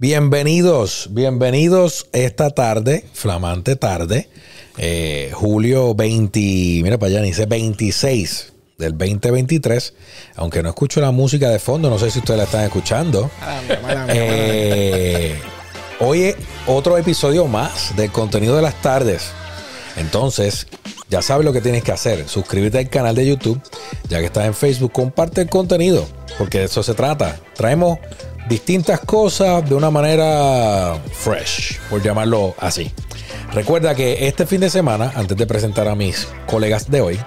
Bienvenidos, bienvenidos esta tarde, flamante tarde, eh, julio 20, mira para allá, dice 26 del 2023, aunque no escucho la música de fondo, no sé si ustedes la están escuchando. Eh, hoy otro episodio más del contenido de las tardes. Entonces, ya sabes lo que tienes que hacer. Suscríbete al canal de YouTube, ya que estás en Facebook, comparte el contenido, porque de eso se trata. Traemos distintas cosas de una manera fresh, por llamarlo así. Recuerda que este fin de semana, antes de presentar a mis colegas de hoy,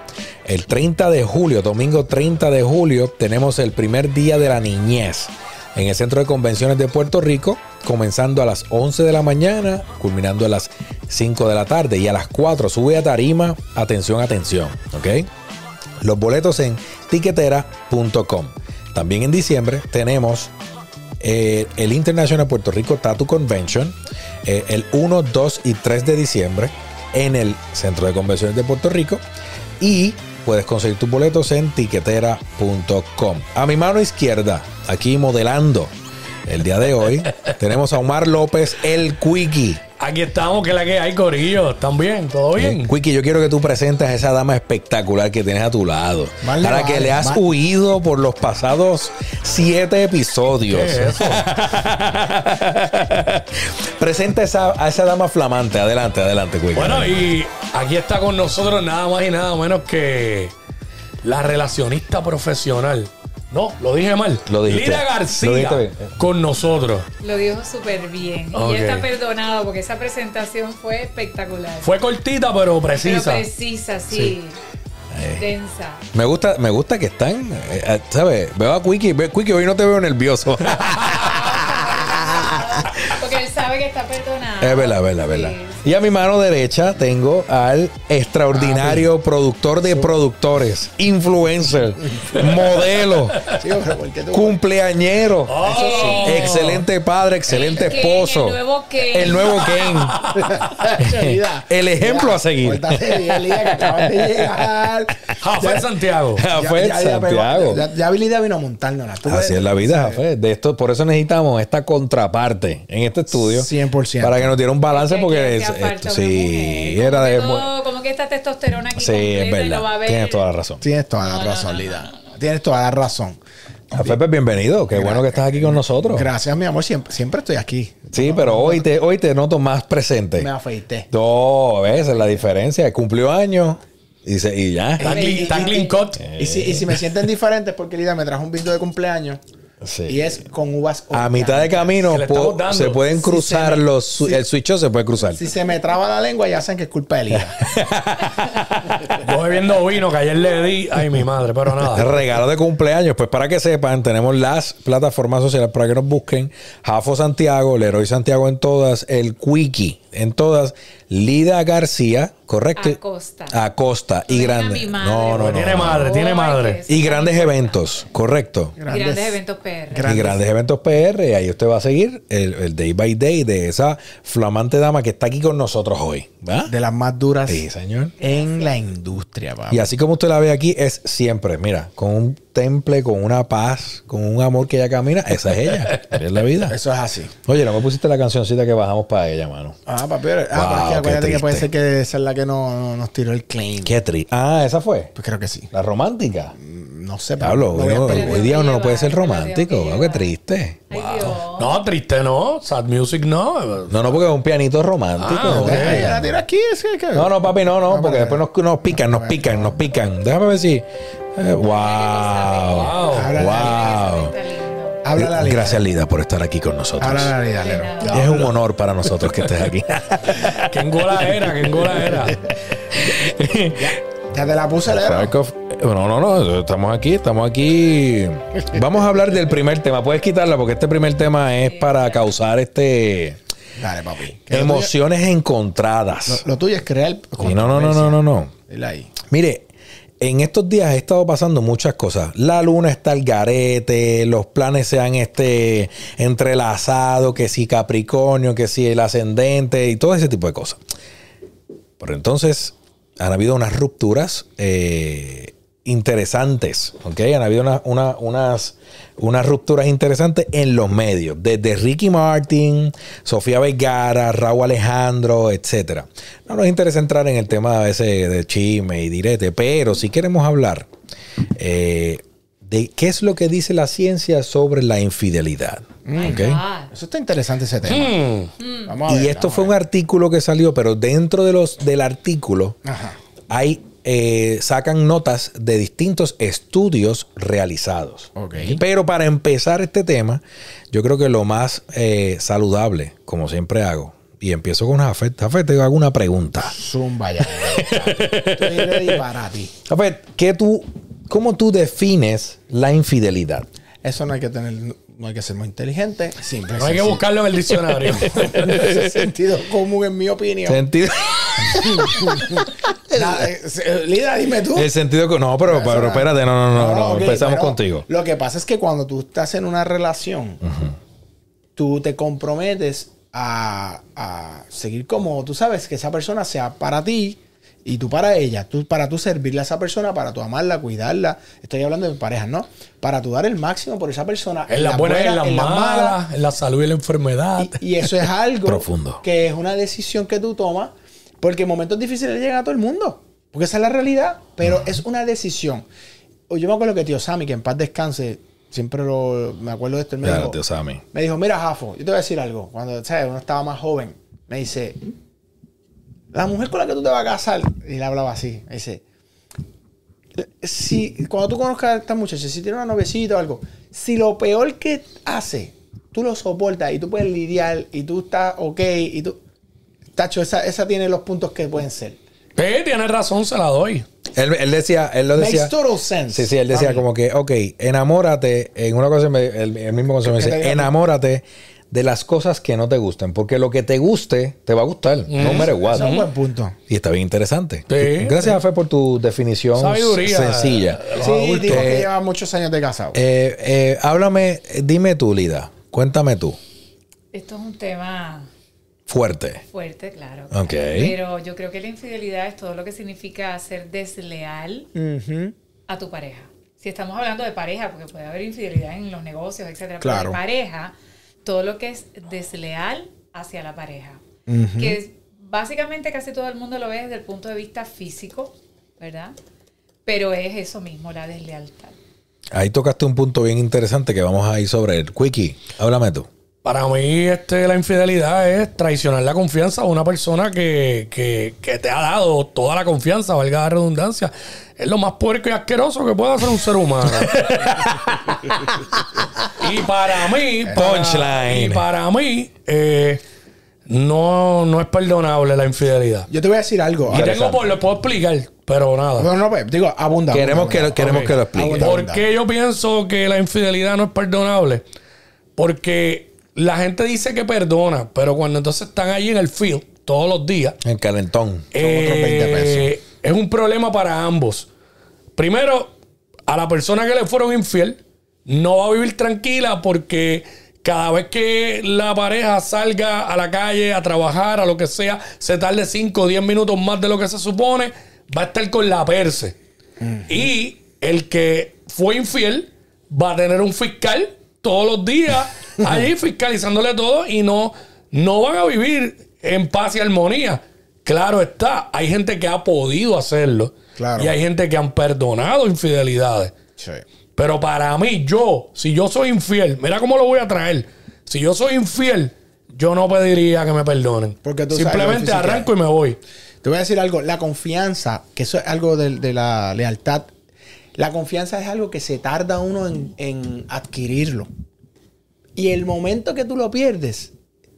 el 30 de julio, domingo 30 de julio, tenemos el primer día de la niñez en el Centro de Convenciones de Puerto Rico, comenzando a las 11 de la mañana, culminando a las 5 de la tarde y a las 4 sube a tarima, atención, atención, ¿ok? Los boletos en tiquetera.com. También en diciembre tenemos eh, el International Puerto Rico Tattoo Convention eh, el 1, 2 y 3 de diciembre en el Centro de Convenciones de Puerto Rico y puedes conseguir tus boletos en tiquetera.com. A mi mano izquierda, aquí modelando el día de hoy, tenemos a Omar López, el Quickie. Aquí estamos, que la que hay, Corillo. ¿Están bien? ¿Todo bien? Quickie, yo quiero que tú presentes a esa dama espectacular que tienes a tu lado. Vale, para vale, que le has vale. huido por los pasados siete episodios. ¿Qué es eso? Presenta esa- a esa dama flamante. Adelante, adelante, Quickie. Bueno, y aquí está con nosotros nada más y nada menos que la relacionista profesional. No, lo dije mal. Lo dijiste. Lida Lo García dijiste bien. con nosotros. Lo dijo súper bien. Y ya está perdonado porque esa presentación fue espectacular. Fue cortita, pero Pero precisa. precisa, sí. Densa. Me gusta, me gusta que están, eh, eh, ¿sabes? Veo a Quickie, ve- Quickie, hoy no te veo nervioso. Porque él sabe que está perdonado. Es verdad, verdad, verdad. Sí. Y a mi mano derecha tengo al extraordinario productor de productores, influencer, modelo, Sí, hombre, ¿por qué tú- cumpleañero, Oh. excelente padre, excelente El Ken, esposo. el nuevo Ken. El nuevo Ken. El ejemplo Lida, a seguir. Jafé Santiago. Jafé Ya- ya- ya- Santiago. Ya, ya Lida vino a montárnosla. Así ves, es la vida. Jafé. De esto, por eso necesitamos esta contraparte en este estudio. 100%. Para que nos diera un balance, Que porque hacía falta esto- una sí, mujer. era Como de. que todo- Como que esta testosterona aquí Sí, es completa y no va a verdad. haber- Tienes toda la razón. Tienes toda la razón, Lida. Tienes toda la razón. Jafé, pues bienvenido. Qué bueno que estás aquí con nosotros. Gracias, mi amor. Siempre, siempre estoy aquí. Sí, pero hoy te, hoy te noto más presente. Me afeité. No, ves, es la diferencia. Cumplió años y, se- y ya. Clean- está Y- y- clean cut. Y si, y si me sienten diferente es porque Lida me trajo un vinto de cumpleaños Sí. y es con uvas A mitad de camino po- se pueden Si cruzar se me- los. si- el switch se puede cruzar. Si se me traba la lengua, ya saben que es culpa de Lida. Yo bebiendo vino que ayer le di. Ay, mi madre, pero El nada. regalo de cumpleaños, pues para que sepan, tenemos las plataformas sociales para que nos busquen. Jafo Santiago, Leroy Santiago en todas, el Quickie en todas, Lida García, correcto. Acosta. Acosta y grande. mi madre, No, no, no. Tiene no. madre, tiene madre. Y grandes eventos, correcto. Y Grandes, eventos PR. Grandes. Y grandes eventos PR, y ahí usted va a seguir el, el day by day de esa flamante dama que está aquí con nosotros hoy. ¿verdad? De las más duras Sí, señor. en la industria, papá. Y así como usted la ve aquí, es siempre, mira, con un temple, con una paz, con un amor que ella camina, esa es ella. Es la vida. Eso es así. Oye, no me pusiste la cancioncita que bajamos para ella, mano. Ah, papi. Ah, Wow, acuérdate que puede ser que esa es la que no, no- nos tiró el claim. Qué triste. Ah, esa fue. Pues creo que sí. La romántica. No sé, pero Pablo, no hoy, día uno no puede ser romántico. Wow, qué triste. Dios. No, triste no. Sad music no. No, no, porque es un pianito romántico. Ah, ok. Deja, ya la tiro aquí. es que- que- No, no, papi, no, no, No, porque después nos, nos pican, nos pican, nos pican. Déjame ver si. eh, wow. Háblale. Wow. Lida. Gracias, Lida, por estar aquí con nosotros. Háblale a Lida, Lero. Es un honor para nosotros que estés aquí. ¿Qué engola era? ¿Qué engola era? Ya te la puse, Lero. No, no, no, estamos aquí, estamos aquí. Vamos a hablar del primer tema. Puedes quitarla porque este primer tema es para causar este Dale, papi. Emociones tuyo- encontradas. Lo, lo tuyo es crear. Y no, no, no, no, no, no. Dile ahí. Mire, en estos días he estado pasando muchas cosas. La luna está al garete, los planes se han este, entrelazado, que si Capricornio, que si el ascendente y todo ese tipo de cosas. Pero entonces han habido unas rupturas eh, interesantes, ¿ok? Han habido una- una- unas, unas rupturas interesantes en los medios, desde Ricky Martin, Sofía Vergara, Raúl Alejandro, etcétera. No nos interesa entrar en el tema ese de chisme y direte, pero si queremos hablar eh, de qué es lo que dice la ciencia sobre la infidelidad, My ¿ok? God. Eso está interesante ese tema. Hmm. Vamos a Y ver, esto vamos fue a un artículo que salió, pero dentro de los del artículo. Ajá. hay eh, sacan notas de distintos estudios realizados. Ok. Pero para empezar este tema, yo creo que lo más eh, saludable, como siempre hago, y empiezo con Jafet. Jafet, te hago una pregunta. Zumba ya. Estoy ready para ti. Jafet, ¿qué tú, ¿cómo tú defines la infidelidad? Eso no hay que tener, no hay que ser muy inteligente. Simple. No hay que buscarlo en el diccionario. Ese sentido común, en mi opinión. Sentido, Eh, Lida, dime tú. el sentido que no, pero, pero espérate, no, no, no, empezamos contigo. Lo que pasa es que cuando tú estás en una relación, tú te comprometes a, a seguir como tú sabes que esa persona sea para ti y tú para ella, tú para tú servirle a esa persona, para tú amarla, cuidarla. Estoy hablando de parejas, ¿no? Para tú dar el máximo por esa persona. en las buenas y en las en las malas, en la salud y en la enfermedad. Y, y eso es algo Profundo. que es una decisión que tú tomas, porque en momentos difíciles llegan a todo el mundo. Porque esa es la realidad, pero es una decisión. Yo me acuerdo que tío Sammy, que en paz descanse, siempre lo, me acuerdo de esto, él me, Ya, dijo, tío Sammy. me dijo, mira, Jafo, yo te voy a decir algo. Cuando ¿sabes? uno estaba más joven, me dice, la mujer con la que tú te vas a casar, y le hablaba así, me dice, si cuando tú conozcas a esta muchacha, si tiene una novecita o algo, si lo peor que hace, tú lo soportas y tú puedes lidiar y tú estás ok y tú... Tacho, esa, esa tiene los puntos que pueden ser. Sí, tienes razón, se la doy. Él, él decía, él lo decía. Makes total sense. Sí, sí, él decía como que, ok, enamórate, en una cosa, me- el, el mismo consejo me dice, enamórate de las cosas que no te gusten, porque lo que te guste, te va a gustar, no matter what. Es un buen punto. Y está bien interesante. Sí, Gracias, Afe, por tu definición Sabiduría. sencilla. Sí, adultos. digo que Eh, lleva muchos años de casado. Eh, eh, háblame, dime tú, Lida, cuéntame tú, Esto es un tema fuerte. fuerte, claro. Ok. Pero yo creo que la infidelidad es todo lo que significa ser desleal a tu pareja. Si estamos hablando de pareja, porque puede haber infidelidad en los negocios, etcétera, Claro. pero de pareja, todo lo que es desleal hacia la pareja. Que es- básicamente casi todo el mundo lo ve desde el punto de vista físico, ¿verdad? Pero es eso mismo, la deslealtad. Ahí tocaste un punto bien interesante que vamos a ir sobre el Quickie. Háblame tú. Para mí, este, la infidelidad es traicionar la confianza a una persona que, que, que te ha dado toda la confianza, valga la redundancia. Es lo más puerco y asqueroso que puede hacer un ser humano. y para mí, Punchline. y para mí, eh, no, no es perdonable la infidelidad. Yo te voy a decir algo. Y tengo por, lo puedo explicar, pero nada. No, no, pues, digo, abunda. Queremos, abunda, que, abunda. queremos que lo explique. ¿Por qué yo pienso que la infidelidad no es perdonable? Porque la gente dice que perdona, pero cuando entonces están allí en el field todos los días, En calentón. Son otros 20 eh, es un problema para ambos. Primero, a la persona que le fueron infiel no va a vivir tranquila porque cada vez que la pareja salga a la calle a trabajar, a lo que sea, se tarde 5 o 10 minutos más de lo que se supone, va a estar con la perse. Y el que fue infiel va a tener un fiscal todos los días allí fiscalizándole todo y no, no van a vivir en paz y armonía. Claro está, hay gente que ha podido hacerlo Claro. y hay gente que han perdonado infidelidades. Sí. Pero para mí, yo, si yo soy infiel, mira cómo lo voy a traer. Si yo soy infiel, yo no pediría que me perdonen. Porque tú Simplemente arranco y me voy. Te voy a decir algo. La confianza, que eso es algo de, de la lealtad. La confianza es algo que se tarda uno en, en adquirirlo. Y el momento que tú lo pierdes,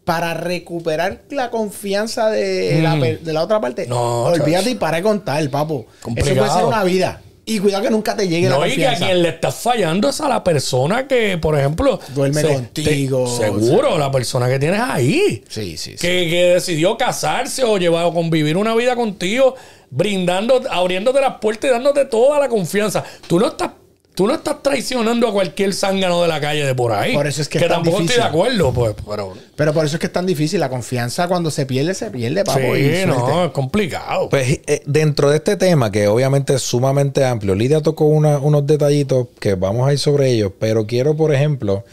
para recuperar la confianza de, la, de la otra parte, No, olvídate y para de contar, papo. Eso Complicado. puede ser una vida. Y cuidado que nunca te llegue la No, y que a confianza. quien le estás fallando es a la persona que, por ejemplo, Duerme contigo, te- seguro, la persona que tienes ahí. Sí, sí, sí. Que, que decidió casarse o llevar o convivir una vida contigo, brindando, abriéndote las puertas y dándote toda la confianza. Tú no estás Tú no estás traicionando a cualquier zángano de la calle de por ahí. Por eso es que es tan tampoco difícil. estoy de acuerdo, pues. Pero, Pero por eso es que es tan difícil. La confianza cuando se pierde, se pierde, papo. sí, no, suerte. es complicado. Pues eh, dentro de este tema, que obviamente es sumamente amplio, Lidia tocó una- unos detallitos que vamos a ir sobre ellos, pero quiero, por ejemplo,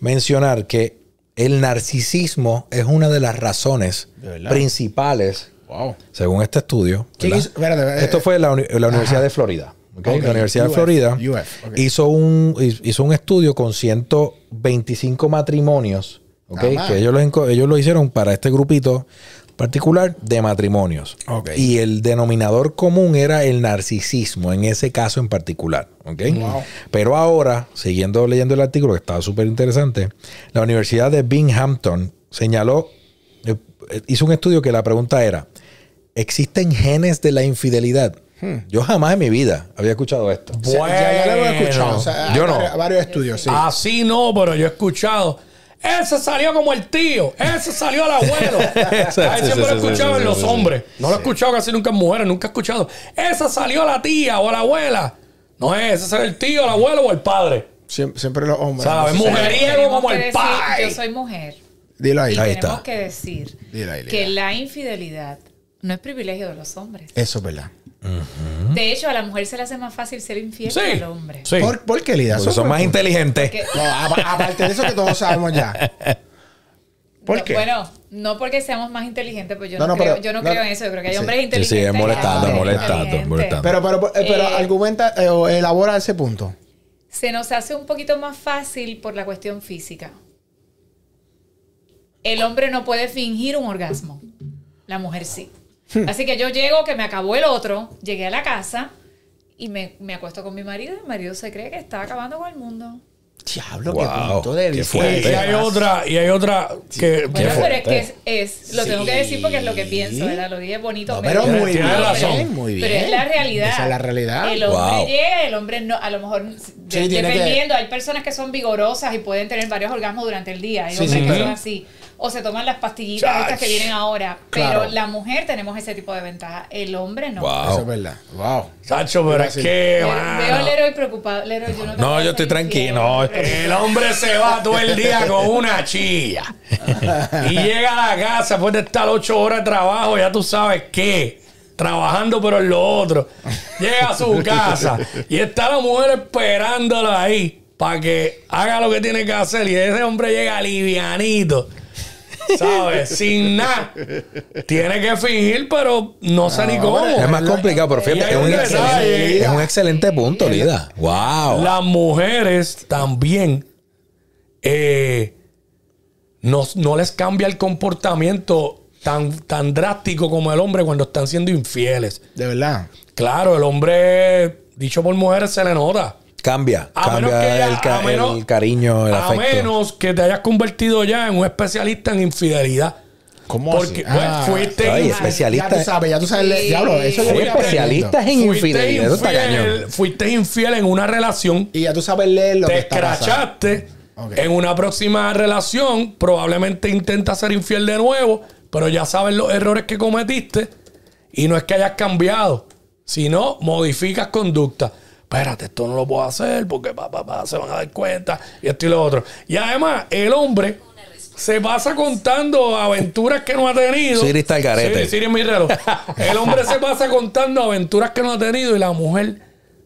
mencionar que el narcisismo es una de las razones principales, Wow. según este estudio. Espérate, eh, Esto fue en la, uni- en la Universidad de Florida. La Universidad UF, de Florida UF, hizo, un, hizo un estudio con 125 matrimonios, más. que ellos ellos lo hicieron para este grupito particular de matrimonios. Y el denominador común era el narcisismo, en ese caso en particular. Pero ahora, siguiendo leyendo el artículo, que estaba súper interesante, la Universidad de Binghamton señaló, eh, hizo un estudio que la pregunta era, ¿existen genes de la infidelidad? Hmm. Yo jamás en mi vida había escuchado esto. O sea, ya, ya lo hemos Bueno. escuchado. O sea, hay Yo no. varios, varios estudios, sí. Así no, pero yo he escuchado. Ese salió como el tío. Ese salió el abuelo. Siempre lo he escuchado en los hombres. No lo he escuchado casi nunca en mujeres. Nunca he escuchado. Esa salió la tía o la abuela. No es, ese es el tío, el abuelo o el padre. Siempre, siempre los hombres. ¿Sabes? Entonces, Mujeriego como el pai. Yo soy mujer. Dilo ahí. Y Ahí tenemos está. que decir ahí, que la infidelidad no es privilegio de los hombres. Eso es verdad. De hecho, a la mujer se le hace más fácil ser infiel Sí. que al hombre. Sí. ¿Por, por qué, Lidia? Porque son más inteligentes. Porque- No, apa- aparte de eso que todos sabemos ya. ¿Por no, qué? Bueno, no porque seamos más inteligentes, pues yo No, no, no, creo, pero- yo no, no, creo en eso. Yo creo que hay sí. hombres Sí, sí, inteligentes. es molestando, molestando, inteligentes. molestando. Pero, pero, pero Eh, argumenta eh, o elabora ese punto. Se nos hace un poquito más fácil por la cuestión física. El hombre no puede fingir un orgasmo. La mujer sí. Hmm. Así que yo llego, que me acabó el otro, llegué a la casa y me, me acuesto con mi marido. y Mi marido se cree que está acabando con el mundo. Diablo, Wow, qué punto de vista. fuerte. Y hay otra, y hay otra que, Bueno, pero es que es, es- lo tengo que decir porque es lo que pienso, ¿verdad? Lo dije bonito. No, pero, pero muy bien, razón. muy bien. pero es la realidad. Esa es la realidad. El hombre Wow. llega, el hombre no, a lo mejor, de- tiene que- dependiendo, hay personas que son vigorosas y pueden tener varios orgasmos durante el día. Hay Sí, hombres sí, que son así. O se toman las pastillitas Chach. estas que vienen ahora. Pero Claro. la mujer tenemos ese tipo de ventaja. El hombre no. Wow. Eso es verdad. Wow. Chacho, pero es que. Veo, preocupado. Leroy, yo no, te yo estoy tranquilo, no. El hombre se va todo el día con una chilla. Y llega a la casa después de estar ocho horas de trabajo, ya tú sabes qué. Trabajando pero en lo otro. Llega a su casa y está la mujer esperándolo ahí para que haga lo que tiene que hacer. Y ese hombre llega livianito. ¿Sabes? Sin nada. Tiene que fingir, pero no sé ni cómo. Es más complicado, pero fíjate, un, excelente, es un excelente punto, Lida. Wow. Las mujeres también eh, no, no les cambia el comportamiento tan, tan drástico como el hombre cuando están siendo infieles. De verdad. Claro, el hombre, dicho por mujeres, se le nota. Cambia, A menos que ya- el, ca- a menos- el cariño, el a afecto. menos que te hayas convertido ya en un especialista en infidelidad. ¿Cómo Porque así? pues, Ah, fuiste, Ay, infiel- Ya especialista. tú sabes, ya tú sabes. Sí. Diablo, eso yo especialistas en fuiste infidelidad. Eso está cañón. infiel, fuiste infiel en una relación Y ya tú sabes leer lo que te está pasando. escrachaste Ok. en una próxima relación, probablemente intentas ser infiel de nuevo, pero ya sabes los errores que cometiste y no es que hayas cambiado, sino modificas conducta. Espérate, esto no lo puedo hacer porque pa, pa, pa, se van a dar cuenta y esto y lo otro. Y además, el hombre se pasa contando aventuras que no ha tenido. Siri está al garete. Sí, Siri es mi reloj. El hombre se pasa contando aventuras que no ha tenido y la mujer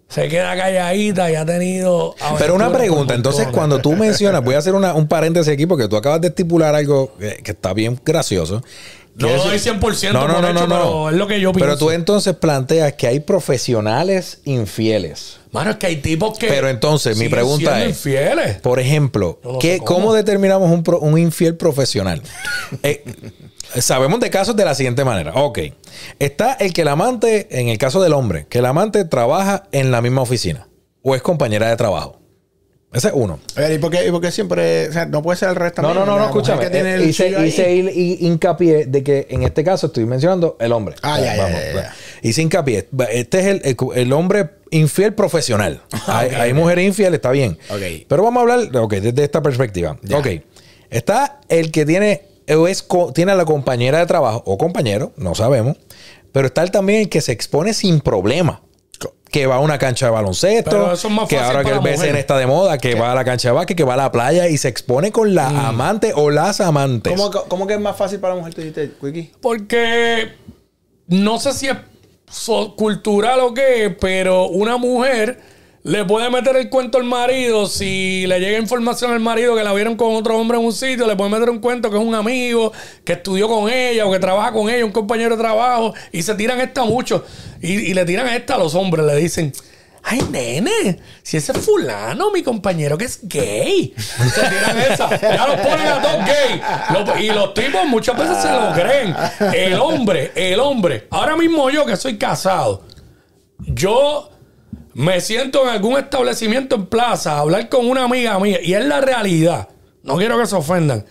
se queda calladita y ha tenido. Pero una pregunta, entonces cuando tú mencionas, voy a hacer una- un paréntesis aquí porque tú acabas de estipular algo que, que está bien gracioso. No Que doy es- 100% no, no, por no, hecho, no, no. pero es lo que yo Pero pienso. tú entonces planteas que hay profesionales infieles. Mano, es que hay tipos que. Pero entonces, mi pregunta es- infieles. Por ejemplo, ¿qué- cómo. cómo. determinamos un, pro- un infiel profesional? Eh, sabemos de casos de la siguiente manera. Ok. Está el que el amante, en el caso del hombre, que el amante trabaja en la misma oficina o es compañera de trabajo. Ese es uno. A ver, ¿y por qué, y por qué siempre? O sea, no puede ser el resto No, no, no, no, escúchame. Que tiene Eh, el hice hice hincapié de que en este caso estoy mencionando el hombre. Ah, ya, ya, Vamos, ya, ya. Hice hincapié. Este es el, el- el hombre infiel profesional. hay, hay mujeres infieles, está bien. Ok. Pero vamos a hablar, ok, desde esta perspectiva. Ya. Ok. Está el que tiene, o es tiene a la compañera de trabajo o compañero, no sabemos. Pero está el también el que se expone sin problema. Que va a una cancha de Pero baloncesto, eso es más que fácil ahora que el BCN está de moda, que va a la cancha de básquet, que va a la playa y se expone con la Mm. amante o las amantes. ¿Cómo, cómo que es más fácil para la mujer, tú dijiste, Quickie? Porque no sé si es so- cultural o qué, pero una mujer le puede meter el cuento al marido si le llega información al marido que la vieron con otro hombre en un sitio, le puede meter un cuento que es un amigo, que estudió con ella o que trabaja con ella, un compañero de trabajo, y se tiran esta mucho. Y, le tiran esta a los hombres, le dicen. Ay, nene, si ese es fulano, mi compañero que es gay. Se tiran esa. Ya los ponen a todos gay. Y los tipos muchas veces se lo creen. El hombre, el hombre. Ahora mismo yo que soy casado, yo me siento en algún establecimiento en plaza a hablar con una amiga mía. Y es la realidad. No quiero que se ofendan.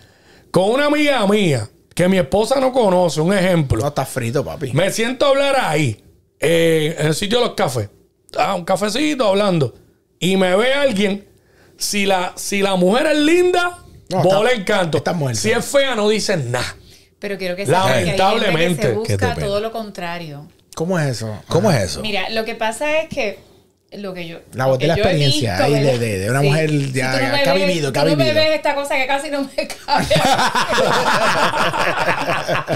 Con una amiga mía que mi esposa no conoce, un ejemplo. No, está frito, papi. Me siento a hablar ahí, eh, en el sitio de los cafés. Ah, un cafecito hablando. Y me ve alguien. Si la, si la mujer es linda, No, bola muerta. Si es fea, no dicen nada. Pero quiero que sepan que hay gente que Lamentablemente. se Qué busca todo lo contrario. ¿Cómo es eso? ¿Cómo es eso? Mira, lo que pasa es que lo que yo La voz de la experiencia ahí de- de- de una mujer ya- no me que ha vivido, que tú ha no me vivido. ves esta cosa que casi no me cabe.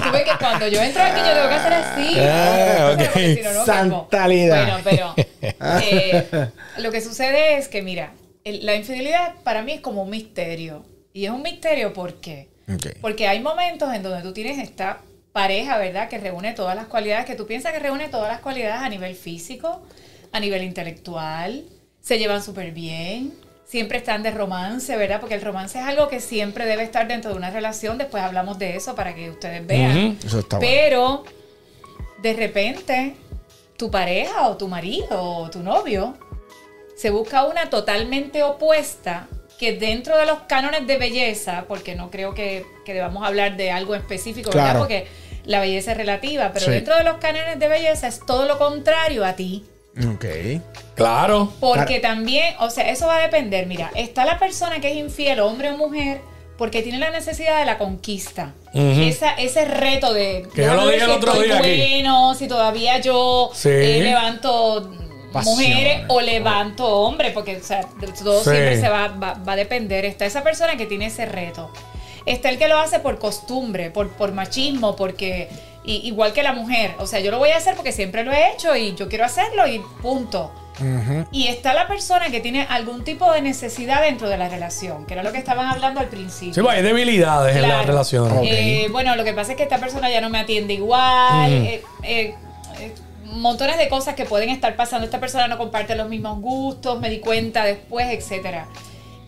tú ves que cuando yo entro aquí yo tengo que hacer así. Ah, ok. Porque si no, no quepo. Santalidad. Bueno, pero eh, lo que sucede es que, mira, el- la infidelidad para mí es como un misterio. Y es un misterio ¿por qué? Ok. Porque hay momentos en donde tú tienes esta pareja, ¿verdad? Que reúne todas las cualidades, que tú piensas que reúne todas las cualidades a nivel físico, a nivel intelectual, se llevan súper bien, siempre están de romance, ¿verdad? Porque el romance es algo que siempre debe estar dentro de una relación, después hablamos de eso para que ustedes vean. Eso está bueno. Pero de repente tu pareja o tu marido o tu novio se busca una totalmente opuesta que dentro de los cánones de belleza, porque no creo que, que debamos hablar de algo específico, ¿verdad? Claro. Porque la belleza es relativa, pero Sí. dentro de los cánones de belleza es todo lo contrario a ti. Ok. Claro. Porque también, o sea, eso va a depender. Mira, está la persona que es infiel, hombre o mujer, porque tiene la necesidad de la conquista. Esa, ese reto de. Que yo lo dije el otro día aquí. bueno, si todavía yo Sí. eh, levanto mujeres o levanto hombres, porque o sea, todo Sí. siempre se va, va, va a depender. Está esa persona que tiene ese reto. Está el que lo hace por costumbre, por, por machismo, porque y- igual que la mujer. O sea, yo lo voy a hacer porque siempre lo he hecho y yo quiero hacerlo y punto. Y está la persona que tiene algún tipo de necesidad dentro de la relación, que era lo que estaban hablando al principio. Sí, pues hay debilidades en Claro. las relaciones. Ok. Eh, bueno, lo que pasa es que esta persona ya no me atiende igual. eh, eh, eh, montones de cosas que pueden estar pasando. Esta persona no comparte los mismos gustos, me di cuenta después, etcétera.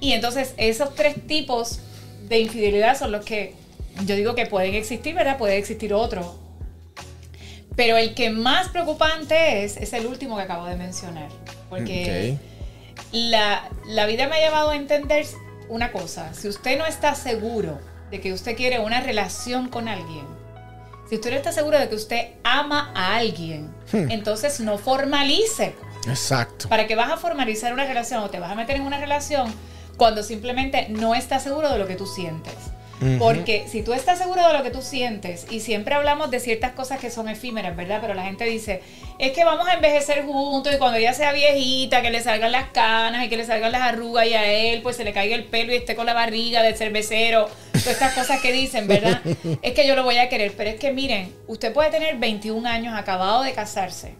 Y entonces esos tres tipos de infidelidad son los que yo digo que pueden existir, ¿verdad? Puede existir otro. Pero el que más preocupante es, es el último que acabo de mencionar. Porque la, la vida me ha llevado a entender una cosa. Si usted no está seguro de que usted quiere una relación con alguien, si usted no está seguro de que usted ama a alguien, entonces no formalice. Exacto. ¿Para qué vas a formalizar una relación o te vas a meter en una relación cuando simplemente no estás seguro de lo que tú sientes? Porque si tú estás seguro de lo que tú sientes, y siempre hablamos de ciertas cosas que son efímeras, ¿verdad? Pero la gente dice, es que vamos a envejecer juntos y cuando ella sea viejita, que le salgan las canas y que le salgan las arrugas y a él pues se le caiga el pelo y esté con la barriga del cervecero, todas estas cosas que dicen, ¿verdad? es que yo lo voy a querer, pero es que miren, usted puede tener 21 años acabado de casarse,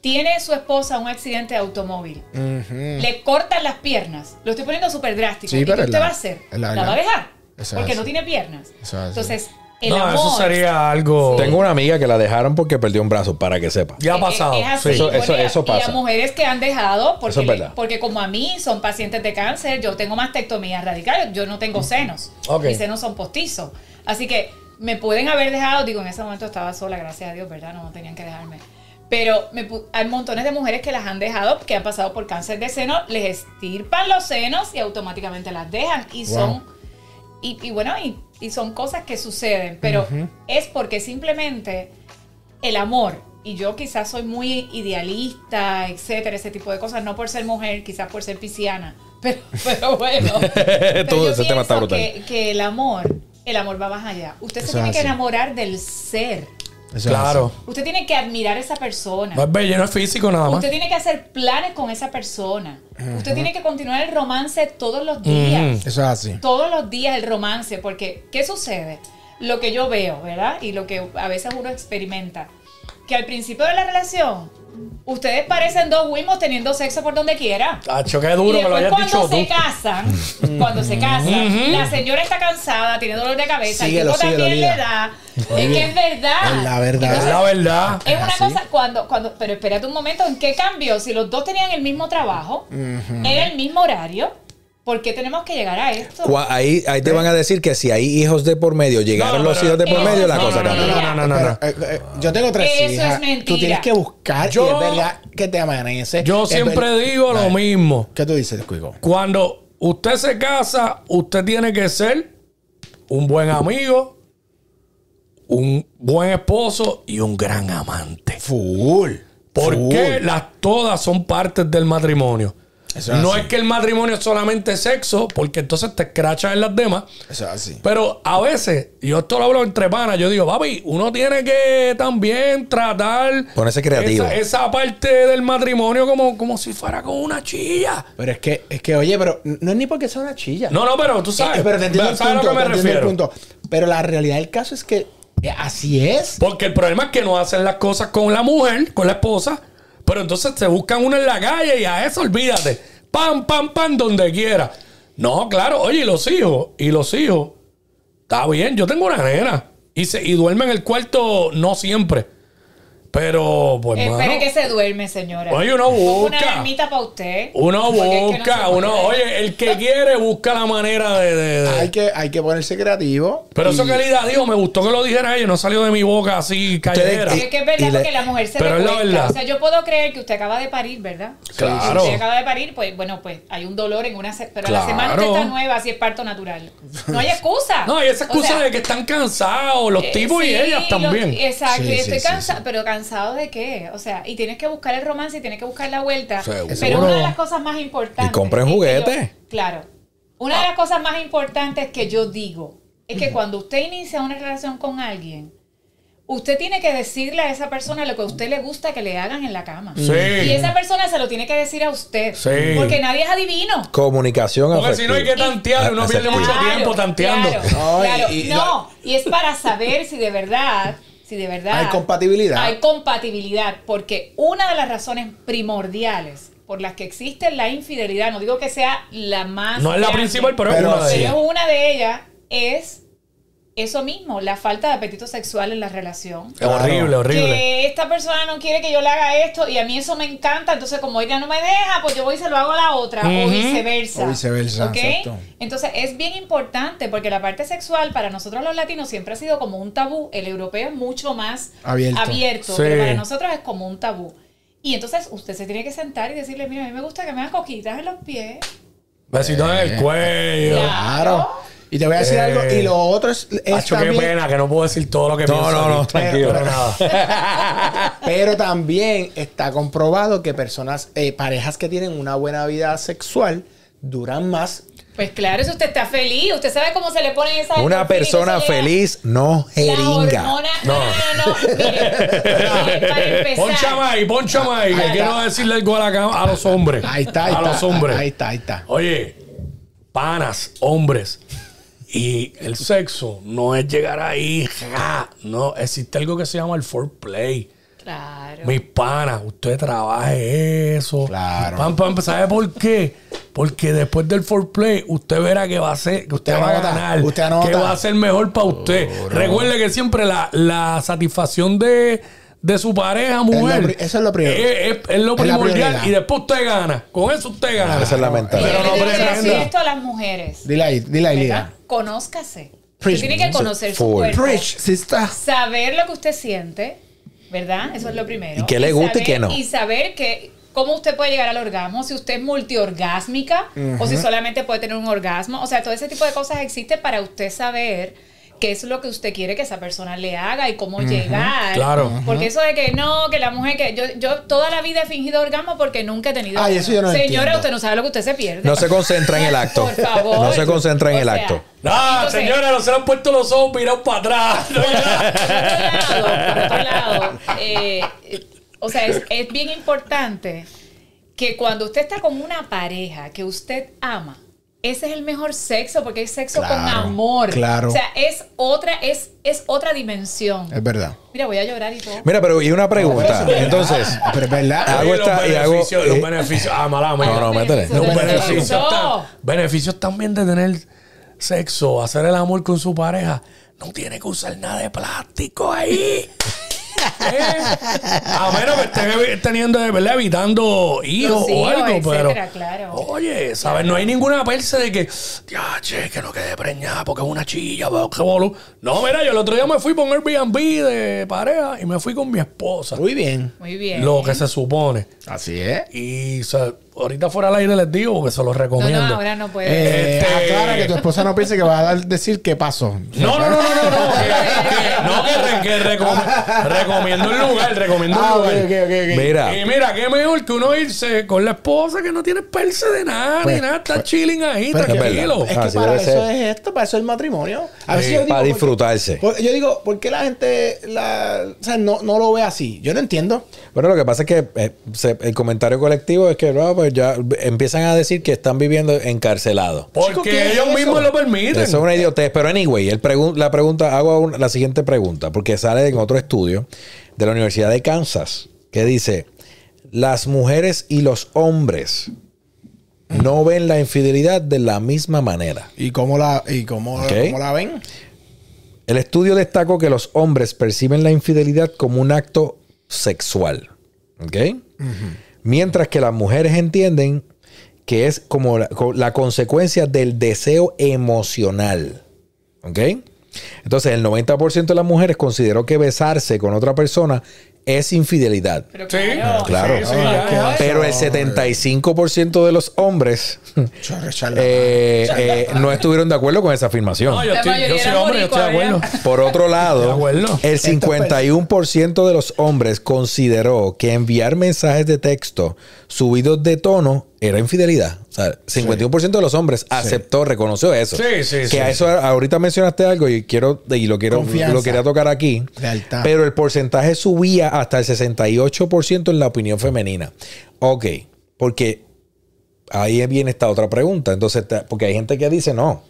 tiene su esposa un accidente de automóvil, le cortan las piernas, lo estoy poniendo súper drástico, Sí, ¿y qué usted la- va a hacer? es la ¿La va a dejar? Eso Porque es no tiene piernas. Eso. Entonces, el no, amor... eso sería algo. Tengo una amiga que la dejaron porque perdió un brazo, para que sepa. Ya ha Eh, pasado. Es así. sí. Eso- eso- Bueno, y a- eso Y pasa. a mujeres que han dejado, porque, es le- porque como a mí son pacientes de cáncer, yo tengo mastectomía radical, yo no tengo senos. Mis senos son postizos. Así que me pueden haber dejado, digo, en ese momento estaba sola, gracias a Dios, ¿verdad? No tenían que dejarme. Pero me hay montones de mujeres que las han dejado, que han pasado por cáncer de seno, les estirpan los senos y automáticamente las dejan. Y son, y, y bueno, y, y son cosas que suceden, pero es porque simplemente el amor, y yo quizás soy muy idealista, etcétera, ese tipo de cosas, no por ser mujer, quizás por ser pisciana, pero, pero bueno. Pero Todo yo ese tema está brutal. Que, que el amor, el amor va más allá. Usted se tiene que enamorar del ser. Eso es Claro. Usted tiene que admirar a esa persona. No es bello, no es físico nada más. Usted tiene que hacer planes con esa persona. Usted tiene que continuar el romance todos los días. Eso es así. Todos los días el romance. Porque, ¿qué sucede? Lo que yo veo, ¿verdad? Y lo que a veces uno experimenta. Que al principio de la relación, ustedes parecen dos Wimos teniendo sexo por donde quiera. Tacho, qué Y duro que lo después hayas cuando dicho se tú. casan, cuando se casan, la señora está cansada, tiene dolor de cabeza, Síguelo, el tipo síguelo, también Lida. le da. Es que es verdad. Es la verdad. Es la verdad. Es una cosa cuando, cuando, pero espérate un momento, ¿en qué cambió? Si los dos tenían el mismo trabajo, era el mismo horario, ¿por qué tenemos que llegar a esto? Ahí, ahí te van a decir que si hay hijos de por medio, llegaron No, los hijos de por medio, la cosa no, cambia. no, no, no, no, no. Pero, eh, eh, yo tengo tres Eso es mentira. Tú tienes que buscar Yo- y es verdad que te amanece. Yo siempre ver- digo lo mismo. ¿Qué tú dices, Cuico? Cuando usted se casa, usted tiene que ser un buen amigo, un buen esposo y un gran amante. Full. Porque Full. las todas son partes del matrimonio. Eso es no así. es que el matrimonio es solamente sexo, porque entonces te escrachas en las demás. Eso es así. Pero a veces, yo esto lo hablo entre panas, yo digo, papi, uno tiene que también tratar Ponerse creativo. Esa, esa parte del matrimonio como, como si fuera con una chilla. Pero es que, es que, oye, pero no es ni porque sea una chilla. No, no, pero tú sabes. Eh, pero te entiendo el ¿Sabes punto, a lo que te me entiendo el refiero? punto. Pero la realidad del caso es que eh, así es. Porque el problema es que no hacen las cosas con la mujer, con la esposa, pero entonces se buscan una en la calle y a eso olvídate. Pam, pam, pam, donde quiera. No, claro, oye, y los hijos, y los hijos, está bien, yo tengo una nena y, se, y duerme en el cuarto no siempre. Pero, pues, Espere mano, que se duerme, señora. Oye, uno Pongo busca. Una ermita para usted. uno porque es que no busca, uno, oye, el que quiere busca la manera de... de- de- Hay que, hay que ponerse creativo. Pero eso que Lida dijo, me gustó que lo dijera ella, no salió de mi boca así callejera. Es que es verdad porque la mujer se Pero es la verdad. O sea, yo puedo creer que usted acaba de parir, ¿verdad? Claro. Si usted acaba de parir, pues bueno, pues hay un dolor en una... se- Pero a la Claro. semana usted está nueva, si es parto natural. No hay excusa. No, y esa O excusa sea, de que están cansados, los eh, tipos y ellas también. exacto, Sí, estoy sí, cansado, pero cansado de qué? O sea, y tienes que buscar el romance y tienes que buscar la vuelta. Seguro. Pero una de las cosas más importantes. Y compren juguetes. claro. Una de las cosas más importantes que yo digo es que cuando usted inicia una relación con alguien, usted tiene que decirle a esa persona lo que a usted le gusta que le hagan en la cama. Sí. Y esa persona se lo tiene que decir a usted. Sí. Porque nadie es adivino. Comunicación Porque si no hay que afectiva. tantear, uno pierde mucho tiempo tanteando. Claro, No, y- claro. y- no, y es para saber si de verdad, si de verdad Hay compatibilidad. Hay compatibilidad, porque una de las razones primordiales por las que existe la infidelidad, no digo que sea la más No es la principal, pero, Pero es una de sí. ellas. pero una de ellas es eso mismo, la falta de apetito sexual en la relación. Horrible, horrible. Que esta persona no quiere que yo le haga esto y a mí eso me encanta, entonces como ella no me deja, pues yo voy y se lo hago a la otra, o viceversa. O viceversa, ¿Ok? exacto. Entonces es bien importante porque la parte sexual para nosotros los latinos siempre ha sido como un tabú. El europeo es mucho más Abierto. abierto, Sí. pero para nosotros es como un tabú. Y entonces usted se tiene que sentar y decirle, mira, a mí me gusta que me hagan coquitas en los pies. Besitos en el cuello. Claro. Y te voy a decir Eh. algo. Y lo otro es, es Hacho, qué pena que no puedo decir todo lo que No, pienso. no, no, tranquilo. Pero nada. Pero también está comprobado que personas, eh, parejas que tienen una buena vida sexual duran más. Pues claro, si usted está feliz, usted sabe cómo se le ponen esas Una persona feliz no jeringa. No, no, no, no, no. Mire, para empezar. Poncha más ahí, poncha más ahí, que quiero decirle algo a, la cama- a los hombres. Ahí está, ahí a está. los hombres. Ahí está, ahí está. Oye, panas, hombres. Y el sexo no es llegar ahí, ja. no, existe algo que se llama el foreplay. Claro. Mis panas, usted trabaje eso. Claro. Pam, pam, ¿Sabe por qué? Porque después del foreplay, usted verá que va a ser, que usted, Usted va a ganar, usted anota. que va a ser mejor para usted. Recuerde que siempre la, la satisfacción de, de su pareja, mujer, eso es lo primero. Es, es- es lo primordial y después usted gana. Con eso usted gana. Esa es la mentalidad. Pero no decir esto a las mujeres. Dile ahí, dile ahí. Conózcase. Preach. Usted tiene que conocer su Full. cuerpo. Preach, sister. Saber lo que usted siente, ¿verdad? Eso es lo primero. Y qué le gusta y saber- qué no. Y saber que cómo usted puede llegar al orgasmo, si usted es multiorgásmica o si solamente puede tener un orgasmo. O sea, todo ese tipo de cosas existe para usted saber qué es lo que usted quiere que esa persona le haga y cómo llegar. Claro. Porque eso de que no, que la mujer que yo, yo toda la vida he fingido orgasmo porque nunca he tenido. Ay, eso yo no Señora, entiendo. usted no sabe lo que usted se pierde. No se concentra en el acto. Por favor. No se concentra en O el sea, acto. Ah, Entonces- señora, no se le han puesto los ojos mirados para atrás. por otro lado, por otro lado, eh, eh, o sea, es, es bien importante que cuando usted está con una pareja que usted ama, ese es el mejor sexo porque es sexo con amor. claro. O sea, es otra, es, es otra dimensión. Es verdad. Mira, voy a llorar y todo. Mira, pero y una pregunta. Entonces, Pero es verdad. Hago esta- y hago- beneficios, los eh, beneficios. Ah, mala mía. No, no, métele. Los beneficios, beneficios también de tener sexo, hacer el amor con su pareja. No tiene que usar nada de plástico ahí. ¿Eh? A menos que estén evi- teniendo, ¿verdad? Evitando hijos o algo, pero. claro. Oye, ¿sabes? No hay ninguna perse de que, ya, che, que no quede preñada porque es una chilla, que bolu. No, mira, yo el otro día me fui con Airbnb de pareja y me fui con mi esposa. Muy bien. Muy bien. Lo que se supone. Así es. Y o sea, ahorita fuera al aire les digo porque se los no, recomiendo. no, ahora no puede. Eh, Este- Aclara que tu esposa no piense que va a dar- decir qué pasó. No, no, no, no, no, no. que, que- no, que, re- que recom- recomiendo el lugar, recomiendo Ah, el ok, lugar. mira, Y mira, qué mejor que uno irse con la esposa que no tiene perse de nada, Pues, ni nada, está chilling ahí, Pero es que- tranquilo. Es que Así para eso ser. es esto, para eso es el matrimonio. A veces Sí, yo digo, para ¿por qué- disfrutarse. yo digo, ¿por qué la gente la, o sea, no, no lo ve así? Yo no entiendo. Bueno, lo que pasa es que eh, se- el comentario colectivo es que no, pues ya empiezan a decir que están viviendo encarcelados. Porque Chico, ¿qué es ellos eso? mismos lo permiten. Eso es una idiotez. Pero anyway, el pregun- la pregunta, hago un- la siguiente pregunta, porque sale en otro estudio de la Universidad de Kansas, que dice: las mujeres y los hombres no ven la infidelidad de la misma manera. ¿Y cómo la, y cómo, Ok. cómo la ven? El estudio destacó que los hombres perciben la infidelidad como un acto sexual. ¿Ok? Mientras que las mujeres entienden que es como la, la consecuencia del deseo emocional. ¿Ok? Entonces, el 90% de las mujeres consideró que besarse con otra persona es infidelidad. Pero Sí, claro. Claro. Sí, sí, Ah, ya, ya. qué Pero el 75% de los hombres eh, eh, no estuvieron de acuerdo con esa afirmación. No, yo, estoy, yo soy hombre, yo estoy de acuerdo. Por otro lado, el 51% de los hombres consideró que enviar mensajes de texto subidos de tono era infidelidad. Sea, 51% de los hombres aceptó, reconoció eso. Sí, sí, que sí, a sí. eso ahorita mencionaste algo y quiero y lo quiero Confianza. lo quería tocar aquí. Lealtad. Pero el porcentaje subía hasta el 68% en la opinión femenina. Ok, porque ahí viene esta otra pregunta. Entonces, porque hay gente que dice, no,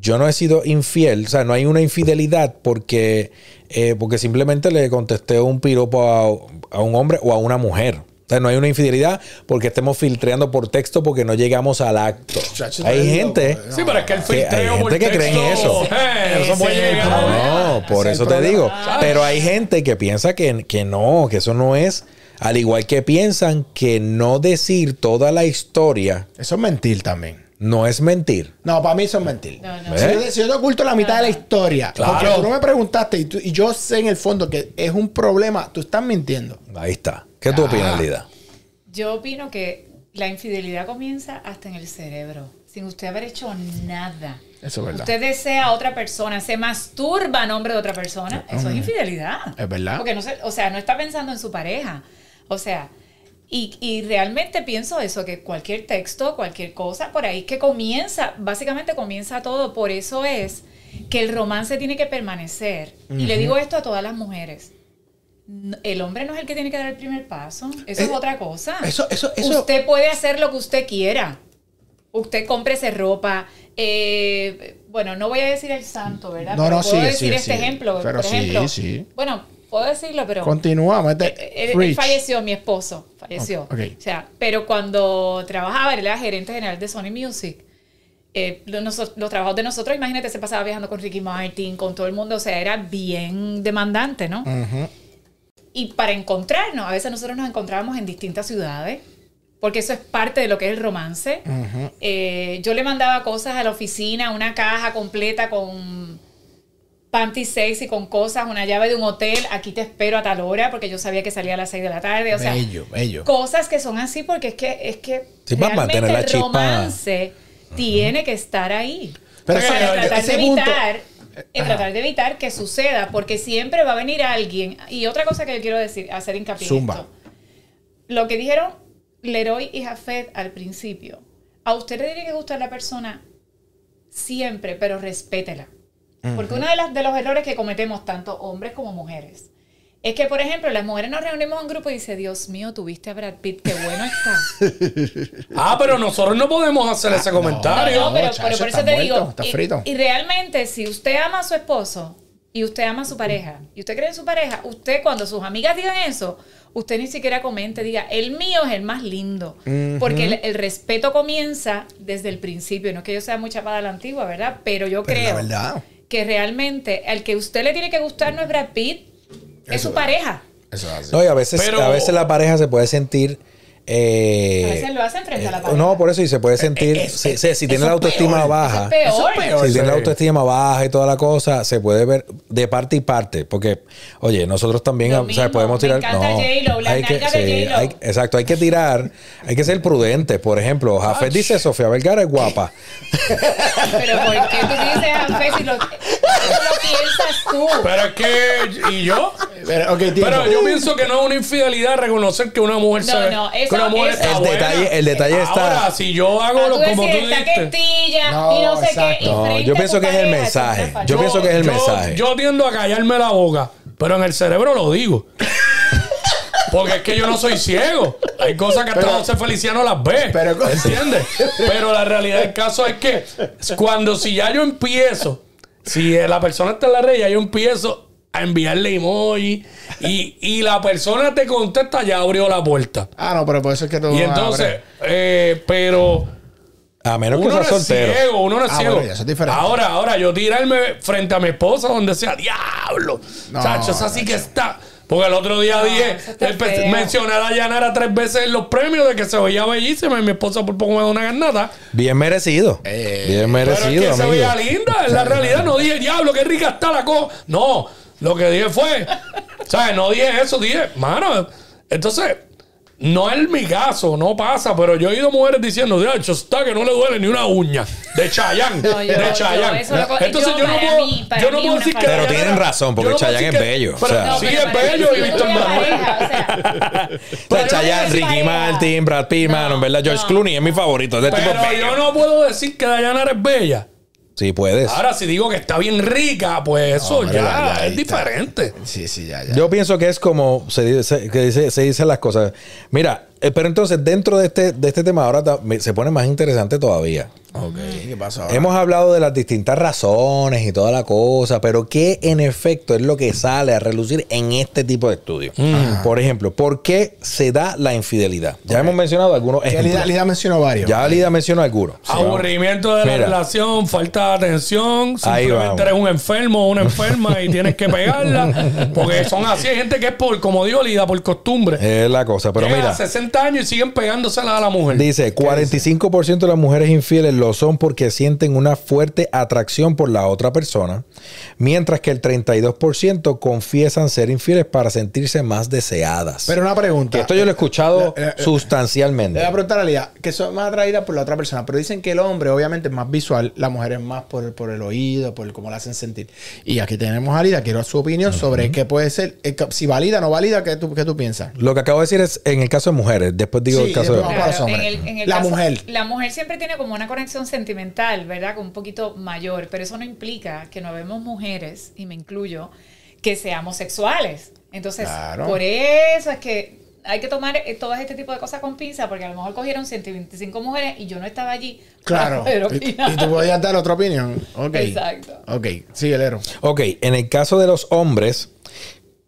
yo no he sido infiel, o sea, no hay una infidelidad porque, eh, porque simplemente le contesté un piropo a, a un hombre o a una mujer. O sea, no hay una infidelidad porque estemos filtreando por texto porque no llegamos al acto. Chacho, hay gente... loco. Sí, pero es que el Que hay filtreo gente por que cree en eso. eh, eso. No, por es eso te problema. digo. Pero hay gente que piensa que, que no, que eso no es. Al igual que piensan que no decir toda la historia Eso es mentir también. no es mentir. No, para mí eso es mentir. No, no. Si, ¿Eh? yo, si yo te oculto la mitad de la historia, Claro. porque tú no me preguntaste y, tú- y yo sé en el fondo que es un problema, tú estás mintiendo. Ahí está. ¿Qué tú opinas, Lida? Yo opino que la infidelidad comienza hasta en el cerebro, sin usted haber hecho nada. Eso es verdad. Usted desea a otra persona, se masturba a nombre de otra persona, eso es infidelidad. Es verdad. Porque no se, o sea, no está pensando en su pareja. O sea, y, y realmente pienso eso, que cualquier texto, cualquier cosa, por ahí que comienza, básicamente comienza todo. Por eso es que el romance tiene que permanecer. Y le digo esto a todas las mujeres. El hombre no es el que tiene que dar el primer paso. Eso es Eh, otra cosa. eso- eso- eso- Usted puede hacer lo que usted quiera. Usted cómprese ropa. eh, bueno, no voy a decir el santo, ¿verdad? No, pero no, puedo sigue, decir sigue, este ejemplo. Pero por sí, ejemplo. sí. Bueno, puedo decirlo, pero. Continúa, mete. Él, falleció, mi esposo falleció. Ok, ok. O sea, pero cuando trabajaba, él era gerente general de Sony Music. eh, los trabajos de nosotros, imagínate, se pasaba viajando con Ricky Martin, con todo el mundo, o sea, era bien demandante, ¿no? Ujú. Y para encontrarnos, a veces nosotros nos encontrábamos en distintas ciudades, porque eso es parte de lo que es el romance. Eh, yo le mandaba cosas a la oficina, una caja completa con panty sexy, con cosas, una llave de un hotel, aquí te espero a tal hora, porque yo sabía que salía a las 6 de la tarde, o sea, bello, bello. cosas que son así porque es que es que Sí, realmente el romance tiene que estar ahí. Pero para tratar de punto- evitar y tratar de evitar que suceda, porque siempre va a venir alguien. Y otra cosa que yo quiero decir, hacer hincapié en Zumba. esto. Lo que dijeron Leroy y Jafet al principio. A usted le tiene que gustar la persona siempre, pero respétela. Porque uno de, las, de los errores que cometemos, tanto hombres como mujeres, es que, por ejemplo, las mujeres nos reunimos en grupo y dice, Dios mío, tuviste a Brad Pitt, qué bueno está. Ah, pero nosotros no podemos hacer ese comentario. No, no, pero, chacho, pero por está eso te muerto, digo. está y, frito. y realmente, si usted ama a su esposo y usted ama a su pareja y usted cree en su pareja, usted cuando sus amigas digan eso, usted ni siquiera comente, diga, el mío es el más lindo. Porque el, el respeto comienza desde el principio. No es que yo sea muy chapada a la antigua, ¿verdad? Pero yo Pero creo la verdad. que realmente al que usted le tiene que gustar no es Brad Pitt, es su pareja. Eso es así. No, y a veces, Pero- a veces la pareja se puede sentir. Eh, A veces lo hacen frente a la pareja. No, por eso, y se puede sentir. es- si, es- si- si tiene la es autoestima peor. baja. Es peor. Eso es peor. Si tiene la autoestima baja y toda la cosa, se puede ver de parte y parte. Porque, oye, nosotros también Lo o sea, podemos me tirar. no, J-Lo, hay que, nalgas de sí, J-Lo. hay- exacto, hay que tirar, hay que ser prudente. Por ejemplo, Jafet dice Sofía Vergara es guapa. Pero ¿por qué tú dices Jafé si lo, piensas tú? Pero es que. ¿Y yo? Pero, yo pienso que no es una infidelidad reconocer que una mujer No, se ve- no, eso- una mujer eso- está El buena. detalle- el detalle está- Ahora, si yo hago lo como tú dijiste. No, y no sé exacto. qué. y No, frente yo pienso que es el mensaje. Yo pienso que es el mensaje. Yo tiendo a callarme la boca, pero en el cerebro lo digo. Porque es que yo no soy ciego. Hay cosas que hasta Pero- José Feliciano las ve. Pero- ¿Entiendes? Pero la realidad del caso es que cuando si ya yo empiezo, si la persona está en la red, ya yo empiezo a enviarle emoji y, y la persona te contesta, ya abrió la puerta. Ah, no, pero por eso es que tú. Y entonces, eh, pero A menos que uno no sea es soltero. ciego, uno no es Ah, ciego. bueno, ya, eso es diferente. Ahora, ahora, yo tirarme frente a mi esposa donde sea, diablo. No, Chacho, esa sí que está. Porque el otro día No, dije, mencioné a Dayanara tres veces en los premios de que se veía bellísima y mi esposa por poco me da una garnata. Bien merecido. Eh, Bien Pero es merecido, que se amigo. veía linda. En la realidad no dije, diablo, qué rica está la cosa. No, lo que dije fue, ¿sabes? No dije eso, dije, mano. Entonces, no es mi caso, no pasa, pero yo he oído mujeres diciendo, de hecho, está que no le duele ni una uña. De Chayán. No, de Chayán. Entonces yo, no puedo, mí- para yo no puedo decir que. Pero tienen razón, porque no decir es bello, pero- o sea. sí, es bello y Víctor Manuel. o sea, es Ricky. Martin, Brad Pitt, mano, en verdad, George. Clooney es mi favorito. Es de tipo Pero yo no puedo decir que Dayanara es bella. Sí, puedes. Ahora, si digo que está bien rica, pues eso ya, ya- ya ahí es está. diferente. Sí, sí, ya, ya. Yo pienso que es como se, dice, que dice- se dicen las cosas. Mira, eh, pero entonces, dentro de este, de este tema, ahora se pone más interesante todavía. Ok, ¿qué pasa ahora? Hemos hablado de las distintas razones y toda la cosa, pero ¿qué en efecto es lo que sale a relucir en este tipo de estudios? Mm. Por ejemplo, ¿por qué se da la infidelidad? Ya hemos mencionado algunos ejemplos. Ya Lida, mencionó varios. Ya Lida mencionó algunos. Aburrimiento de la relación, falta de atención, simplemente eres un enfermo o una enferma y tienes que pegarla. Porque son así, hay gente que es por, como digo Lida, por costumbre. Es la cosa, pero mira años y siguen pegándoselas a la mujer. Dice, 45% de las mujeres infieles lo son porque sienten una fuerte atracción por la otra persona, mientras que el 32% confiesan ser infieles para sentirse más deseadas. Pero una pregunta. Esto yo lo he escuchado sustancialmente. Le voy a preguntar a Lía, que son más atraídas por la otra persona, pero dicen que el hombre obviamente es más visual, la mujer es más por, por el oído, por cómo la hacen sentir. Y aquí tenemos a Lida, quiero su opinión sobre qué puede ser, eh, si valida o no valida, tú, qué tú piensas? Lo que acabo de decir es, en el caso de mujeres, después digo Sí, el caso de hombres. para los hombres. La caso- mujer. La mujer siempre tiene como una conexión sentimental, ¿verdad? Con un poquito mayor, pero eso no implica que no vemos mujeres, y me incluyo, que seamos sexuales. Entonces, Claro. por eso es que hay que tomar eh, todo este tipo de cosas con pinza, porque a lo mejor cogieron 125 mujeres y yo no estaba allí. Claro. y, tú podías dar otra opinión. Ok. Exacto. Ok, sigue, Lero. Ok, en el caso de los hombres,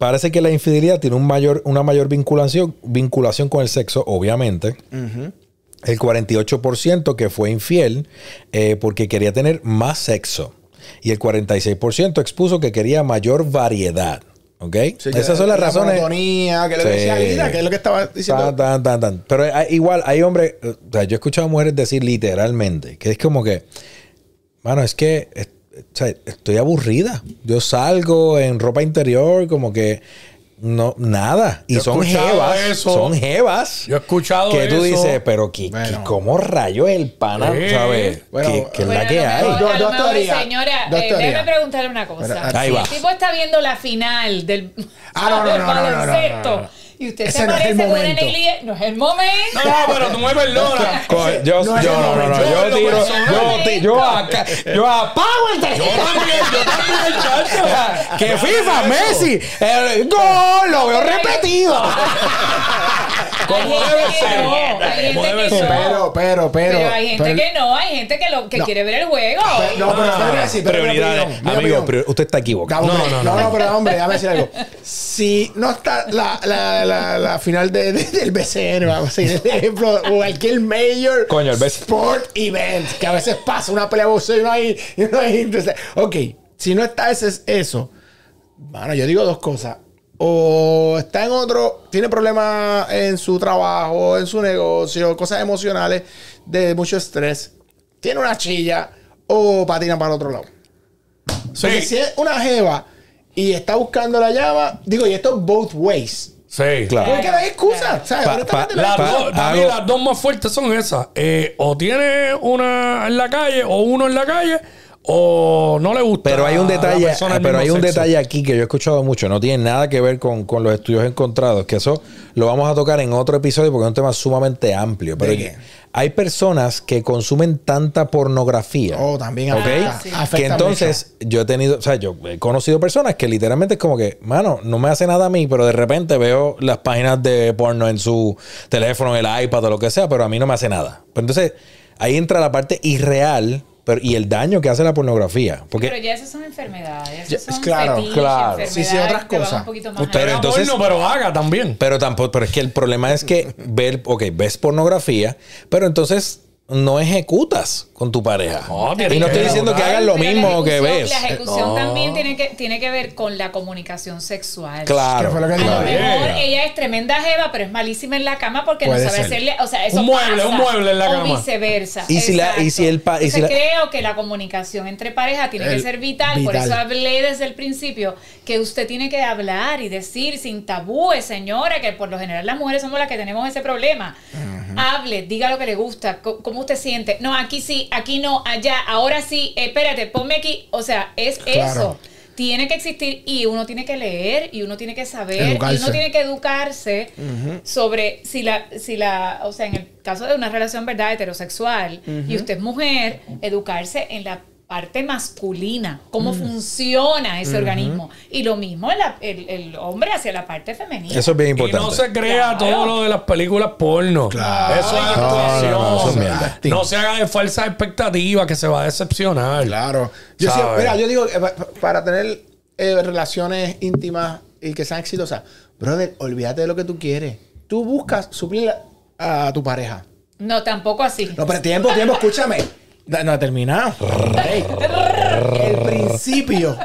parece que la infidelidad tiene un mayor, una mayor vinculación, vinculación con el sexo, obviamente. El 48% que fue infiel eh, porque quería tener más sexo. Y el 46% expuso que quería mayor variedad. ¿Ok? Sí, que Esas son las la razones. monotonía, que le Sí. a que es lo que estaba diciendo. Tan, tan, tan, tan. Pero hay- igual hay hombres, eh, o sea, yo he escuchado mujeres decir literalmente que es como que, mano, es que eh, o sea, estoy aburrida. Yo salgo en ropa interior, como que no, nada. Y Yo son jevas. eso. Son jevas. Yo he escuchado que tú eso. dices, pero ¿qué, Bueno. qué- ¿cómo rayo es el pana? Sí. ¿Sabes? Bueno, ¿Qué, qué es Bueno, la que hay? mejor- Dos- teorías. Señora, Dos eh, teorías. déjeme preguntarle una cosa. Pero, Ahí va. el tipo está viendo la final del, Ah, no, no, del no, no, no, no, no, no. Y usted Ese se no es el aparece con una momento. negligencia, no es el momento. No, pero tú me perdonas. Yo, No es yo el no, no, no, momento. Yo yo tiro, yo, ti- yo, acá- yo apago el Yo teléfono. también, yo también, chacho. Que FIFA, Messi, el gol, lo veo repetido. Hay debe gente que ser. no, hay gente debe que ser. no. Pero, pero, pero. Pero hay gente pero- que no, hay gente que, lo, que No. quiere ver el juego. No, pero déjame decir, pero mi Prioridades. opinión, mi Amigo, opinión. pero usted está equivocado. No, No, no, no, no, no. pero hombre, déjame decir algo. Si no está la, la, la, la final de, de- del BCN, vamos a decir, por ejemplo, o cualquier mayor Coño, el sport event, que a veces pasa una pelea de boxeo y no hay, y no hay entonces, Ok, si no está ese, eso, bueno, yo digo dos cosas. O está en otro, tiene problemas en su trabajo, en su negocio, cosas emocionales de mucho estrés, tiene una chilla o patina para el otro lado. Porque si es una jeva y está buscando la llama, digo, y esto es both ways. Sí. Claro. Porque no hay excusa. ¿sabes? Pa- las dos más fuertes son esas. Eh, o tiene una en la calle o uno en la calle o no le gusta. Pero hay un detalle, pero hay un sexo. detalle aquí que yo he escuchado mucho, no tiene nada que ver con, con los estudios encontrados, que eso lo vamos a tocar en otro episodio porque es un tema sumamente amplio. Pero hay personas que consumen tanta pornografía. Oh, también ¿ok? afecta, sí. afecta que entonces yo he tenido, o sea, yo he conocido personas que literalmente es como que, mano, no me hace nada a mí, pero de repente veo las páginas de porno en su teléfono, en el iPad o lo que sea, pero a mí no me hace nada. Pero entonces ahí entra la parte irreal pero, y el daño que hace la pornografía. Porque Pero ya esas son enfermedades. Ya, Esas son claro, fetiches, claro. Sí, sí, otras cosas. Pero entonces- porno, pero haga también. Pero tampoco, pero es que el problema es que ver, ok, ves pornografía, pero entonces no ejecutas con tu pareja. No, y no estoy diciendo que hagas lo Pero la mismo que ves. La ejecución No. también tiene que, tiene que ver con la comunicación sexual. Claro. ¿Qué fue lo que A lo mejor ella es tremenda jeva, pero es malísima en la cama porque Puede no sabe ser. hacerle. O sea, eso Un mueble, pasa. un mueble en la o cama. viceversa. Y si la- y si el pa- y si la- creo que la comunicación entre pareja tiene que ser vital. Por eso hablé desde el principio que usted tiene que hablar y decir sin tabúes, señora, que por lo general las mujeres somos las que tenemos ese problema. Hable, diga lo que le gusta, cómo usted siente. No, aquí sí, aquí no, allá, ahora sí, espérate, ponme aquí. O sea, es Claro. eso tiene que existir y uno tiene que leer y uno tiene que saber Educarse. y uno tiene que educarse sobre si la si la o sea en el caso de una relación verdad heterosexual y usted es mujer educarse en la parte masculina cómo funciona ese organismo y lo mismo el, el- el hombre hacia la parte femenina Eso es bien Y importante. no se crea Claro. todo lo de las películas porno. Claro. Eso es No, actuación. no, no, eso es No, mierda. se haga de falsas expectativas que se va a decepcionar. Claro. Yo, ¿Sabes? siempre- mira, yo digo, eh, pa- pa- para tener eh, relaciones íntimas y que sean exitosas, brother, olvídate de lo que tú quieres. Tú buscas suplir a, a tu pareja. no tampoco así No, pero tiempo, tiempo, escúchame. No, he terminado. Ey, el principio.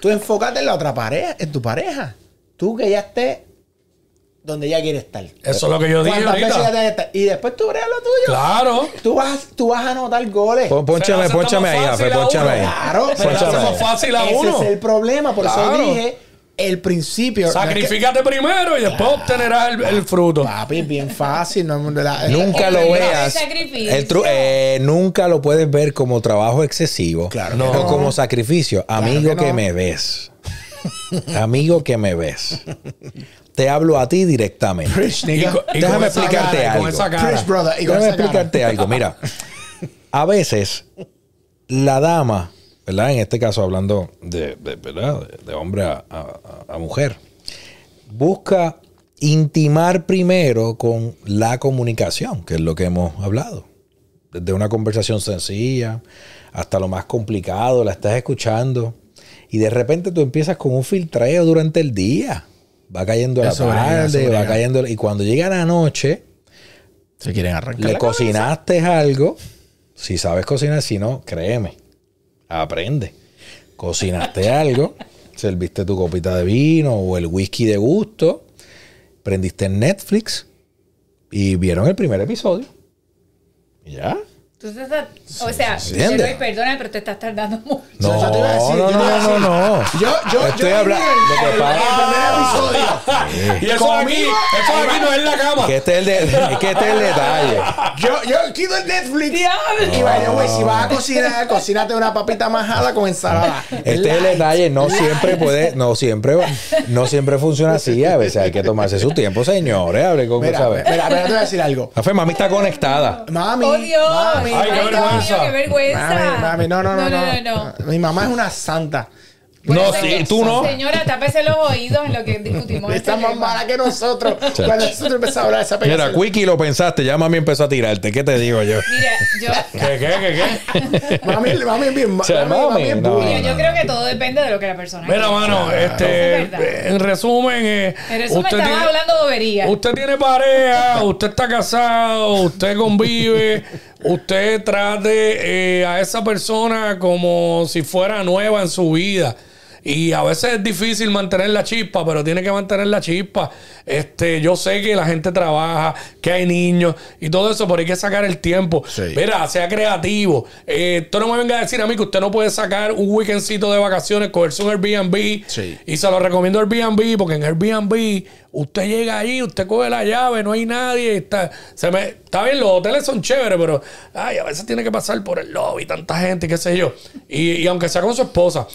Tú enfócate en la otra pareja, en tu pareja. Tú que ya estés donde ella quiere estar. Eso es lo que yo dije ¿Cuántas veces ahorita. ya estar? Y después tú bregas lo tuyo. Claro. Tú vas, tú vas a anotar goles. Pon- más ahí, fácil Jafe, a pónchame uno. ahí. Claro, ahí. fácil a Ese uno. es el problema. Por Claro. eso dije el principio. no es que- Sacrifícate primero y después obtenerás el, el fruto. Papi, bien fácil. No, la- Nunca El lo veas. sacrificio. El tru- eh, nunca lo puedes ver como trabajo excesivo Claro no. como sacrificio. Amigo que me ves. Amigo que me ves. Te hablo a ti directamente. Preach, Y y Déjame explicarte cara, algo. Brother. Déjame explicarte algo. Mira, a veces la dama, ¿verdad? En este caso hablando de, de- ¿verdad? de, hombre a, a- a mujer, busca intimar primero con la comunicación, que es lo que hemos hablado. Desde una conversación sencilla hasta lo más complicado, la estás escuchando y de repente tú empiezas con un filtreo durante el día. Va cayendo la Eso brega, tarde, va cayendo... Y cuando llega la noche, Se quieren arrancar. le cocinaste algo. Si sabes cocinar, si no, créeme. Aprende. Cocinaste algo. Serviste tu copita de vino o el whisky de gusto. Prendiste en Netflix. Y vieron el primer episodio. Y ya. Tú te estás, o sea, perdona, pero te estás tardando mucho. No, te iba a decir, no, yo no, te no, no, no. Yo, yo, Estoy yo hablando- lo que el, pasa- el primer episodio. Y eso aquí, eso aquí no es la cama. Que este es el, de- es que este es el detalle. Yo, yo quito el Netflix. Diablo. Y vaya, güey, si vas a cocinar, cocínate una papita majada con ensalada. Este es el detalle, no siempre puede, no siempre, no siempre funciona así. A veces hay que tomarse su tiempo, señores. Hable con Mira, mira, mira, te voy a decir algo. La fe, mami está conectada. Mami. ¡Oh, Dios! Mami, Ay, qué Dios vergüenza. mío, ¡Qué vergüenza! mami, mami, no, no, no, no, no. no, no. Mi mamá es una santa. No, sí, tú no. Señora, tápese los oídos en lo que discutimos. este Está más mala que nosotros. Cuando nosotros empezamos a hablar de esa Mira, película. Quickie lo pensaste, ya mami empezó a tirarte. ¿Qué te digo yo? Mira, yo, ¿Qué, qué, qué, qué? Mami, mami es bien O sea, mami, mami mami, es no. bully. mira, yo creo que todo depende de lo que la persona Mira, mano, es este, en resumen, eh, En resumen, usted estamos tiene- hablando de bobería. Usted tiene pareja, usted está casado, usted convive, usted trate eh, a esa persona como si fuera nueva en su vida. Y a veces es difícil mantener la chispa, pero tiene que mantener la chispa. Este, yo sé que la gente trabaja, que hay niños y todo eso, pero hay que sacar el tiempo. Sí. Mira, sea creativo. Eh, usted no me venga a decir a mí que usted no puede sacar un weekendcito de vacaciones, cogerse un Airbnb. Sí. Y se lo recomiendo Airbnb, porque en Airbnb usted llega ahí, usted coge la llave, no hay nadie. Está, se me, está bien, los hoteles son chéveres, pero ay, a veces tiene que pasar por el lobby, tanta gente, qué sé yo. Y, y aunque sea con su esposa.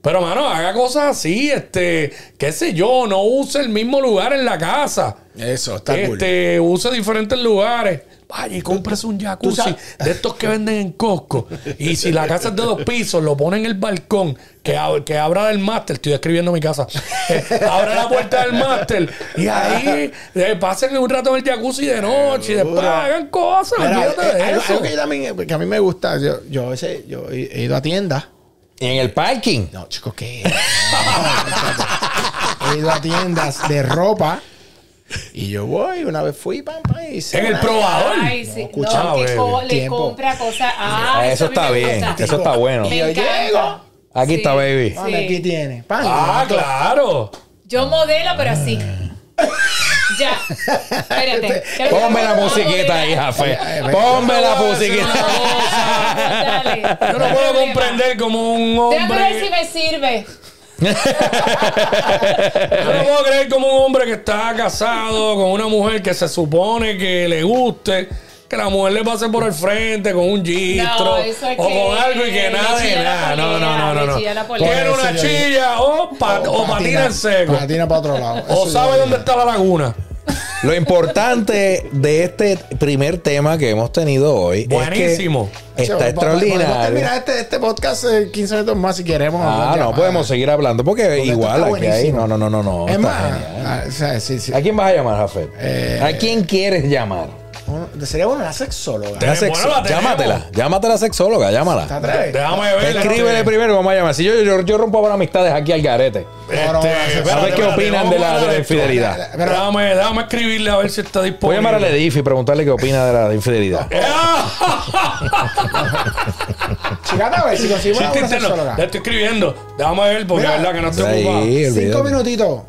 Pero, mano, haga cosas así, este, qué sé yo, no use el mismo lugar en la casa. Eso, está cool. este, use diferentes lugares. Vaya y cómprese un jacuzzi de estos que venden en Costco. Y si la casa es de dos pisos, lo pone en el balcón, que, ab- que abra del máster. Estoy escribiendo mi casa. Eh, abra la puerta del máster. Y ahí eh, pasen un rato en el jacuzzi de noche. Y después hagan cosas. Mira, eh, de eso. algo que, yo también, que a mí me gusta, yo, yo a veces yo he ido a tiendas. En el parking. No, chicos, ¿qué? No, he ido a tiendas de ropa. Y yo voy, una vez fui, pam, pam, y En el probador. Ay, sí. escucha, no, que co- le Tiempo. compra cosas. Ah, Eso a mí está bien, eso está bueno. Y Me yo encanta. llego. Aquí está, baby. Sí. aquí tiene. Ah, claro. Yo modelo, pero así. Ya. Espérate. Ponme la musiquita ahí, Jafe. Ponme la musiquita. Dale. Yo no puedo comprender como un Déjame ver si hombre. me sirve. Yo no puedo creer como un hombre que está casado con una mujer que se supone que le guste. Que la mujer le pase por el frente con un gistro No, eso es o con algo y que nada de nada. No, no, no, no. no. Quiere una chilla o, pa- o patina en seco. Patina para otro lado. O sabe dónde está la laguna. Lo importante de este primer tema que hemos tenido hoy Buenísimo. es que Che, está podemos- Podemos extraordinario. terminar este, este podcast en 15 minutos más si queremos. Ah, no podemos seguir hablando porque igual aquí hay. No, no, no, no, no. Es está más, genial. ah, o sea, sí, sí. ¿A quién vas a llamar, Jafet? Eh, ¿A quién quieres llamar? Sería bueno una sexóloga. Te- La bueno, sexo- la tenemos. llámatela, llámatela sexóloga, ¿Te llámala. atreves? Déjame ver. Escríbele primero, vamos a llamar. Si yo, yo, yo rompo ahora amistades aquí al garete. Este, A ver qué opinan de la, de la infidelidad. Pero- Déjame, déjame escribirle a ver si está Voy a disponible. llamar a Ledif y preguntarle qué opina de la infidelidad. Chicata, a ver si conseguimos una buena interno. sexóloga. Le estoy escribiendo. Déjame ver porque Mira, es verdad que no estoy Ahí, ocupado. Cinco minutitos.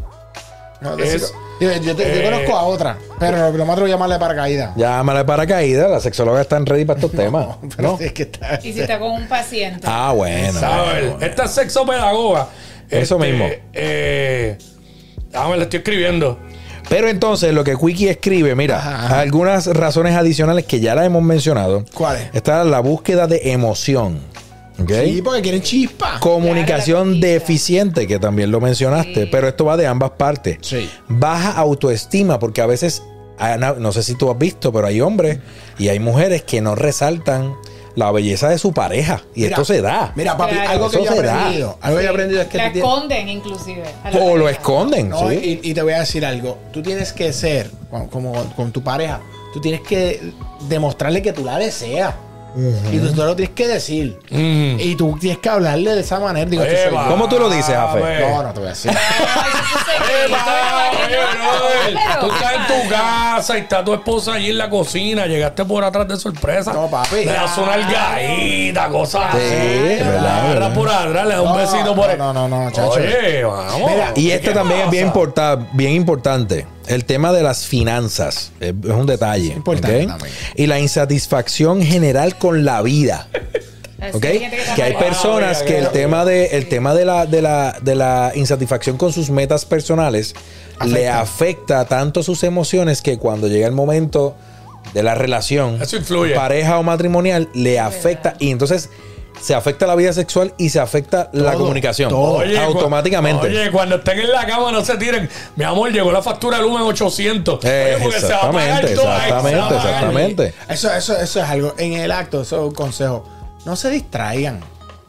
No, de Es- cinco- Yo, te- yo eh, conozco a otra, pero lo más que llamarle para caída. Llámala de paracaídas, la sexóloga está ready para estos temas. Pero ¿no? es que está. Y si está con un paciente. Ah, bueno. ¿Sabes? Esta es sexopedagoga. Eso Este, mismo. Eh, déjame, le estoy escribiendo. Pero entonces lo que Quickie escribe, mira, Ajá, ajá. algunas razones adicionales que ya las hemos mencionado. ¿Cuáles? Está la búsqueda de emoción. ¿Ok? Sí, porque quieren chispa. Comunicación Claro, deficiente, que también lo mencionaste, Sí. pero esto va de ambas partes. Sí. Baja autoestima, porque a veces, no sé si tú has visto, pero hay hombres y hay mujeres que no resaltan la belleza de su pareja. Y Mira, esto se da. Mira, papi, Claro. algo que yo he aprendido. Algo que yo he aprendido es que la tienes- esconden, inclusive. la O lo esconden. No, ¿sí? y, y te voy a decir algo. Tú tienes que ser, como con tu pareja, tú tienes que demostrarle que tú la deseas. Y tú, tú lo tienes que decir. Mm. Y tú tienes que hablarle de esa manera. Digo, soy Eva, yo. ¿Cómo tú lo dices, Jafe? No, no te voy a decir. Un Eva, Tú estás en tu casa. y está tu esposa allí en la cocina, llegaste por atrás de sorpresa. No, papi. Le das una algadita, cosas Sí, así. La agarras por atrás, le das un No, besito por no, el- no, no, no, chacho. Oye, vamos. Mira, Y ¿Qué este también es bien, pasa? importa- bien importante. El tema de las finanzas es, es un detalle. Importante ¿ok? también. Y la insatisfacción general con la vida. Así ¿ok? hay gente está Que hay personas Ah, que el tema de el tema de la, de la, de la insatisfacción con sus metas personales le afecta tanto sus emociones que cuando llega el momento de la relación, Eso influye. pareja o matrimonial, le afecta y entonces se afecta la vida sexual y se afecta la comunicación todo. Oye, cu- automáticamente. Oye, cuando estén en la cama no se tiren. Mi amor, llegó la factura de Lumen 800. Eh, Oye, porque se va a pagar exactamente, todo ahí, se va a exactamente, pagar. exactamente. Eso, eso, eso es algo. En el acto, eso es un consejo. No se distraigan.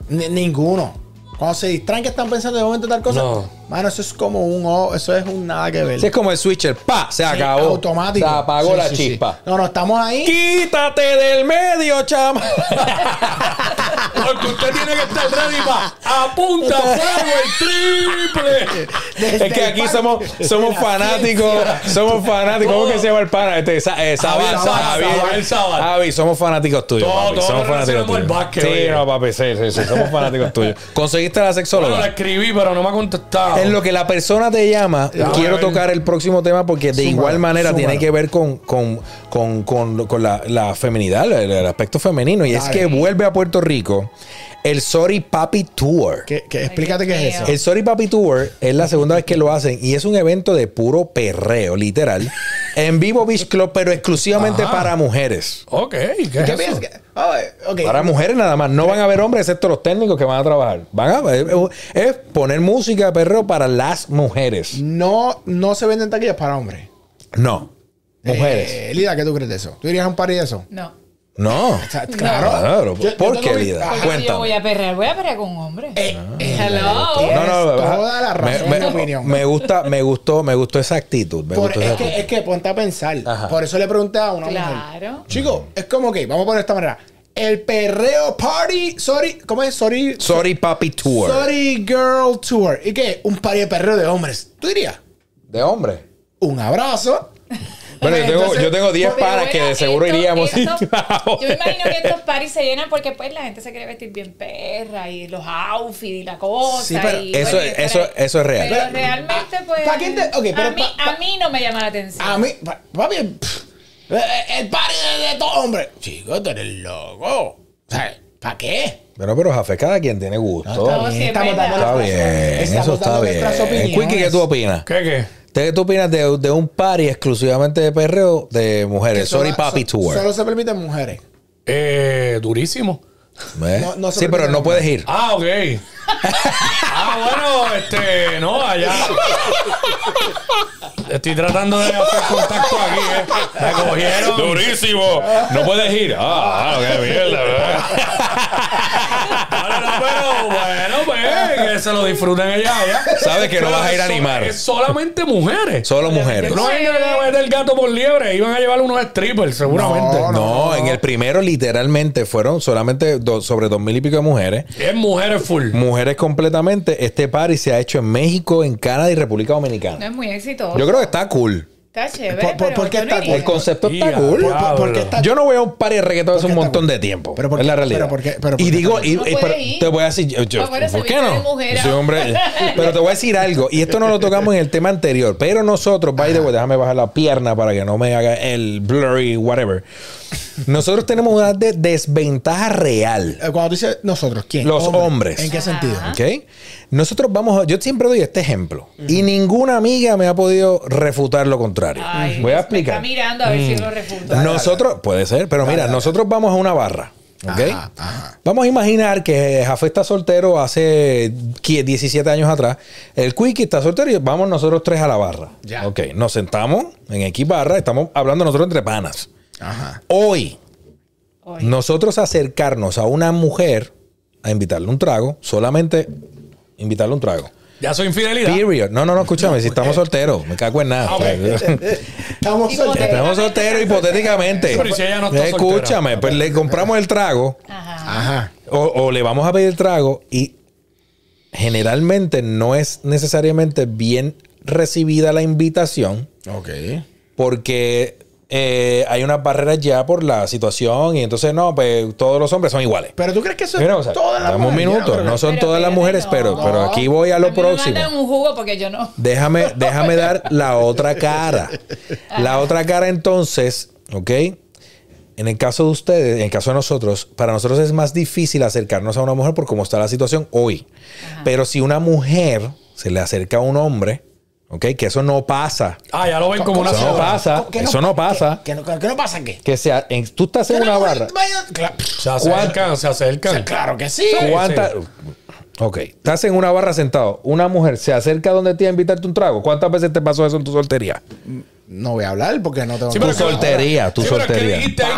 Ni- ninguno. Cuando se distraen que están pensando de momento tal cosa. No. Mano, eso es como un o- eso es un nada que ver. Si es como el switcher, pa, se Sí, acabó. Automático. Se apagó Sí, la sí, sí. chispa. No, no, estamos ahí. Quítate del medio, chama. Porque usted tiene que estar ready para apunta fuego el triple. Desde Es que aquí somos, somos fanáticos, somos fanáticos. ¿Cómo que se llama el pana? Este, eh. Javier Sabat. Javi, somos fanáticos tuyos. Todo- papi, todo somos fanáticos tuyos. básquet, Sí, oye. no, papi, sí, sí, sí, somos fanáticos tuyos. ¿Conseguiste la Bueno, la sexóloga? escribí, pero no me ha contestado. En lo que la persona te llama, Ya, quiero tocar el próximo tema porque de Súmalo, igual manera súmalo. tiene que ver con, con, con, con- con la, la feminidad, el, el aspecto femenino. Y es que vuelve a Puerto Rico el Sorry Papi Tour. Que, que- explícate qué es eso. El Sorry Papi Tour es la segunda vez que lo hacen y es un evento de puro perreo, literal, en Vivo Beach Club, pero exclusivamente Ajá. para mujeres. Ok, ¿qué, es ¿Qué eso? piensas? que- oh. Para mujeres nada más. No van a haber hombres excepto los técnicos que van a trabajar. Van a es, es poner música de perreo para las mujeres. No, no se venden taquillas para hombres. No. Mujeres. Eh, Lida, ¿qué tú crees de eso? ¿Tú irías a un party de eso? No. No. O sea, claro. Claro. Yo- ¿Por qué. Porque si yo Cuéntame. voy a perrear, voy a perrear con un hombre. Eh, eh, Hello. tienes No, no, toda la razón me, en mi me- opinión. me gusta, me gustó, me gustó esa actitud. Me Por- gustó es, esa que, actitud. es que ponte a pensar. Ajá. Por eso le pregunté a una mujer. Claro. Chico, es como que, vamos a poner de esta manera. El perreo party, sorry, ¿cómo es? Sorry. Sorry Papi Tour. Sorry Girl Tour. ¿Y qué? Un party de perreo de hombres. ¿Tú dirías? De hombre. Un abrazo. Bueno, yo tengo, Entonces, yo tengo 10 Pero panas que de seguro esto- iríamos. esto- yo me imagino que estos parties se llenan porque pues la gente se quiere vestir bien perra y los outfits y la cosa. Sí, pero y, eso oye, es- eso- pero- eso es real. Pero Pero- realmente pues ¿pa' quién te- ok, pero a, mí, pa- pa- a mí no me llama la atención. A mí, pa- papi, eh, el party de, de todo hombre. Chico, tú eres loco. O sea, ¿para qué? Pero, pero, Jafe, cada quien tiene gusto. Está No, bien, sí, es estamos dando Está bien, estamos eso está dando bien. Quickie, ¿qué tú opinas? ¿Qué, qué? ¿Qué tú opinas de, de un party exclusivamente de perreo de mujeres? solo- Sorry Papi so- Tour. Solo se permiten mujeres. Eh, durísimo. ¿Ves? No- no sí, pero no puedes ir. Ah, ok. ah, bueno, este, no, allá. Estoy tratando de hacer contacto aquí, ¿eh? Me cogieron. Durísimo. No puedes ir. Ah, qué mierda, No, no, no, pero bueno, pues, que se lo disfruten ellas allá. Sabes que no vas a ir a animar. Es solamente mujeres. Solo mujeres. No es que a meter el gato por liebre, iban a llevar unos strippers, seguramente. No, No, en el primero literalmente fueron solamente do- sobre dos mil y pico de mujeres. Es mujeres full. Mujeres completamente. Este party se ha hecho en México, en Canadá y República No Dominicana. es muy exitoso. Yo creo que está cool. Está chévere. ¿Por- por- pero por qué yo no está iría. El concepto está cool. ya. ¿Por, por qué está Yo no voy a un party de reggaetón hace ¿Por un montón de tiempo. Pero por es la realidad. pero por qué- pero por y digo, y, No y- puede pero ir. te voy a decir, yo- ¿por qué no? hombre. pero te voy a decir algo, y esto no lo tocamos en el tema anterior, pero nosotros, by the way, déjame bajar la pierna para que no me haga el blurry, whatever. Nosotros tenemos una de- desventaja real. Eh, Cuando tú dices nosotros, ¿quién? Los hombres. ¿En qué sentido? ¿Ok? Nosotros vamos a, yo siempre doy este ejemplo y ninguna amiga me ha podido refutar lo contrario. Ay, Voy a me explicar. Está mirando a ver si lo refuta. Nosotros, puede ser, pero mira, nosotros vamos a una barra. ¿Ok? Ajá, ajá. Vamos a imaginar que Jafé está soltero hace qui- 17 años atrás. El Quickie está soltero y vamos nosotros tres a la barra. Ya. Ok, nos sentamos en X barra, estamos hablando nosotros entre panas. Ajá. Hoy, nosotros acercarnos a una mujer a invitarle un trago, solamente invitarle un trago. Ya soy infidelidad. Period. No, no, no, escúchame, si estamos solteros, me cago en nada. Ah. Estamos solteros. Estamos solteros hipotéticamente. Pero si ella no está Escúchame, pues le compramos el trago Ajá. Ajá. o, o le vamos a pedir trago y generalmente no es necesariamente bien recibida la invitación Ok. porque eh, hay unas barreras ya por la situación y entonces no, pues todos los hombres son iguales. Pero tú crees que eso es Mira, o sea, todas las dame un mujeres? Yo minuto, no son Pero todas las mujeres, no. pero, pero aquí voy a lo a mí me próximo. mandan un jugo porque yo no. Déjame, déjame dar la otra cara. La otra cara entonces, ¿ok? En el caso de ustedes, en el caso de nosotros, para nosotros es más difícil acercarnos a una mujer por cómo está la situación hoy. Pero si una mujer se le acerca a un hombre, ¿ok? Que eso no pasa. Ah, ya lo ven como una Eso no sola. pasa. ¿Qué Eso no pasa. ¿Qué, qué no, qué no pasa qué? Que sea, en- tú estás en ¿Qué una barra. vaya- Claro, Se acercan, se acercan. claro que sí. ¿Cuánta- Ok, estás en una barra sentado. Una mujer se acerca donde te a invitarte un trago. ¿Cuántas veces te pasó eso en tu soltería? No voy a hablar porque no tengo Sí, Tu pero soltería, tu Sí, pero es que soltería. dijiste ahí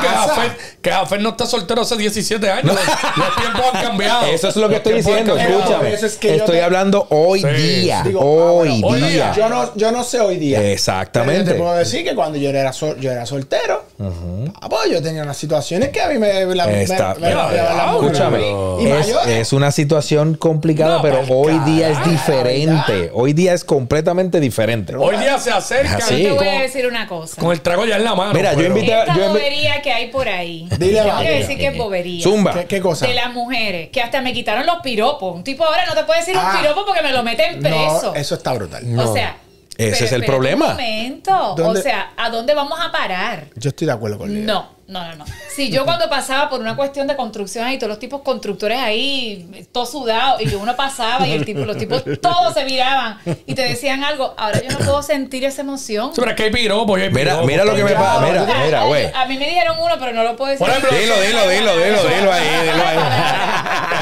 que Jafet no está soltero hace 17 años. Los tiempos han cambiado. Eso es lo que estoy diciendo. Escúchame. Eso es que yo estoy te- hablando hoy Sí. día. Digo, hoy, ah, bueno, día. día. Yo no, yo no sé hoy día. Exactamente. Pero yo te puedo decir que cuando yo era, sol- yo era soltero, pues yo tenía unas situaciones que a mí me... La, me- Está- me- me- pero, me- la- Escúchame, Y es, una situación complicada, No, pero pa'l hoy día es diferente. Hoy día es completamente diferente. Hoy día se acercan Es así. A decir una cosa. con el trago ya en la mano. Mira, yo invité- Esta yo en- bobería que hay por ahí. Dile Tengo a que María. decir que es bobería. Zumba. ¿Qué, qué cosa? De las mujeres, que hasta me quitaron los piropos. Un tipo ahora no te puede decir Ah. un piropo porque me lo meten preso. No, eso está brutal. O sea, Ese pero es el espérate problema. Un momento. ¿Dónde- O sea, ¿a dónde vamos a parar? Yo estoy de acuerdo con Lidia. No, no, no, no. Si yo cuando pasaba por una cuestión de construcción y todos los tipos constructores ahí, todos sudados, y yo uno pasaba y el tipo, los tipos todos se miraban y te decían algo, ahora yo no puedo sentir esa emoción. Sí, pero es que hay piropos y hay Mira, piropos. mira lo que me pasa. Mira, mira, güey. A mí me dijeron uno, pero no lo puedo decir. Por ejemplo, Dilo, dilo, dilo, dilo, dilo ahí, dilo ahí.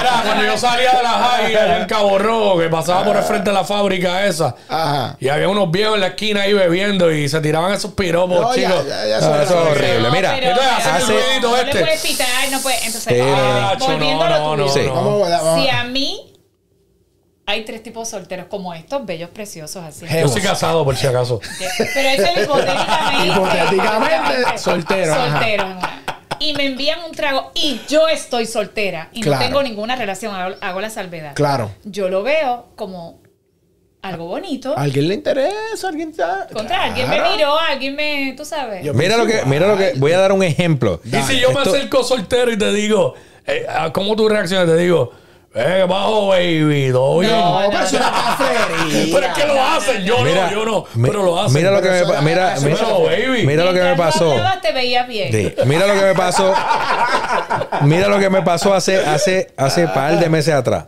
Era cuando yo salía de la allá en Cabo Rojo, que pasaba por el frente de la fábrica esa. Ajá. Y había unos viejos en la esquina ahí bebiendo y se tiraban esos piropos, No, chicos. ya, ya, No, eso eso es horrible. Mira, pero- entonces hacen el hace- ruidito no este. le puedes pitar, no puede. Entonces, ah, no. volviendo No, a no, lo tuyo. Vamos, vamos. Si a mí hay tres tipos solteros como estos, bellos, preciosos, así. Yo soy casado, por si acaso. Pero eso es hipotéticamente. Hipotéticamente, soltero. Soltero. Y me envían un trago y yo estoy soltera y Claro. no tengo ninguna relación, hago, hago la salvedad. Claro. Yo lo veo como algo bonito. ¿A alguien le interesa? ¿Alguien está? Contra alguien me miró, alguien me, tú sabes. Yo- Mira lo que, mira lo que. Voy a dar un ejemplo. Y si yo me acerco soltero y te digo, eh, ¿cómo tú reaccionas? Te digo, eh, bajo, baby, todo bien. No, pero es una cafetería. Pero es que lo hacen, yo Mira, no, yo no, mi- pero lo hacen. Mira lo que me eso pa- ya- mira, baby. mira lo que me pasó. te veías bien. Sí, mira lo que me pasó. Mira lo que me pasó hace hace hace par de meses atrás.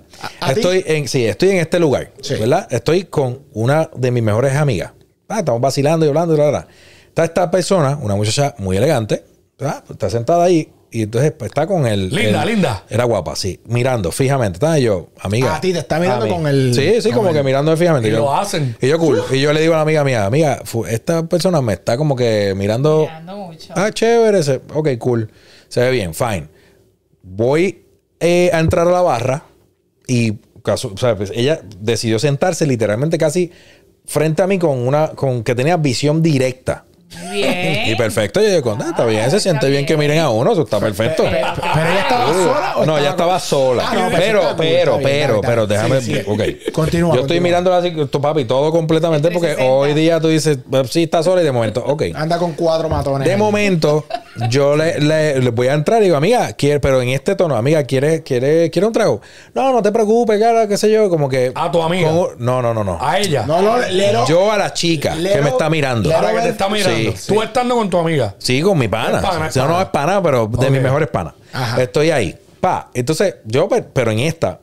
Estoy en sí, estoy en este lugar, Sí. ¿verdad? Estoy con una de mis mejores amigas. Ah, estamos vacilando y hablando y bla, bla, bla. Está esta persona, una muchacha muy elegante, ¿verdad? está sentada ahí y entonces pues, está con el Linda, el- linda. Era guapa, sí, mirando fijamente. Estaba yo, amiga. A ti te está mirando con el- Sí, sí, como el- que mirando fijamente. Y yo- lo hacen. Y yo cool. Y yo le digo a la amiga mía, amiga, esta persona me está como que mirando Mirando mucho. Ah, chévere. se- ok, cool. Se ve bien, fine. Voy eh, a entrar a la barra y caso- o sea, pues, ella decidió sentarse literalmente casi frente a mí con una con que tenía visión directa. Bien. Y perfecto, yo digo, "Ah, está bien, se siente bien que miren a uno, eso está perfecto. Pero ella estaba sola o no, ella estaba sola. Ah, no, pero, pero, bien, pero, pero, déjame. Sí, sí. Ok. Continúa, Yo estoy mirándola así, tu papi, todo completamente, porque 360. hoy día tú dices, "Eh, sí, está sola y de momento, ok. Anda con cuatro matones. De momento, yo le, le- le voy a entrar y digo, amiga, quiere, pero en este tono, amiga, ¿quiere, quiere, quiere un trago? No, no te preocupes, cara, qué sé yo, como que. A tu amiga. como- no, no, no, no. A ella. No, no, lero. Yo a la chica que me está mirando. Lero- que te está mirando. Sí, Tú estando con tu amiga. Sí, con mi pana. Es pana, es no, no pana. es pana, pero de Ok. mis mejores panas. Estoy ahí. Pa. Entonces, yo, pe- pero en esta.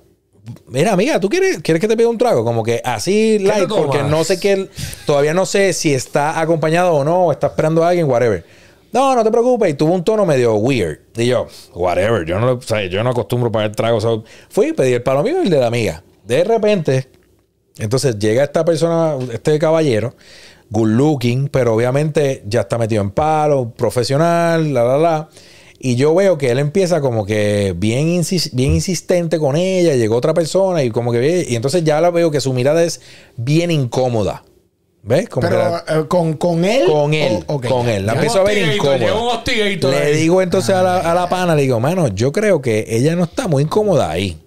Mira, amiga, ¿tú quieres, quieres que te pida un trago? Como que así light, porque no sé qué. Todavía no sé si está acompañado o no, o está esperando a alguien, whatever. No, no te preocupes. Y tuvo un tono medio weird. Y yo, whatever. Yo no, o sea, yo no acostumbro pagar tragos. O sea, fui, pedí el palo mío y el de la amiga. De repente, entonces llega esta persona, este caballero, good looking, pero obviamente ya está metido en palo, profesional, la, la, la. Y yo veo que él empieza como que bien, insis- bien insistente con ella, llegó otra persona y como que... Y entonces ya la veo que su mirada es bien incómoda. ¿Ves? Como que Pero la- eh, con, con él. con él, o- ok, con él. La empiezo a ver incómoda. Le digo entonces a la, a la pana, le digo, mano, yo creo que ella no está muy incómoda ahí.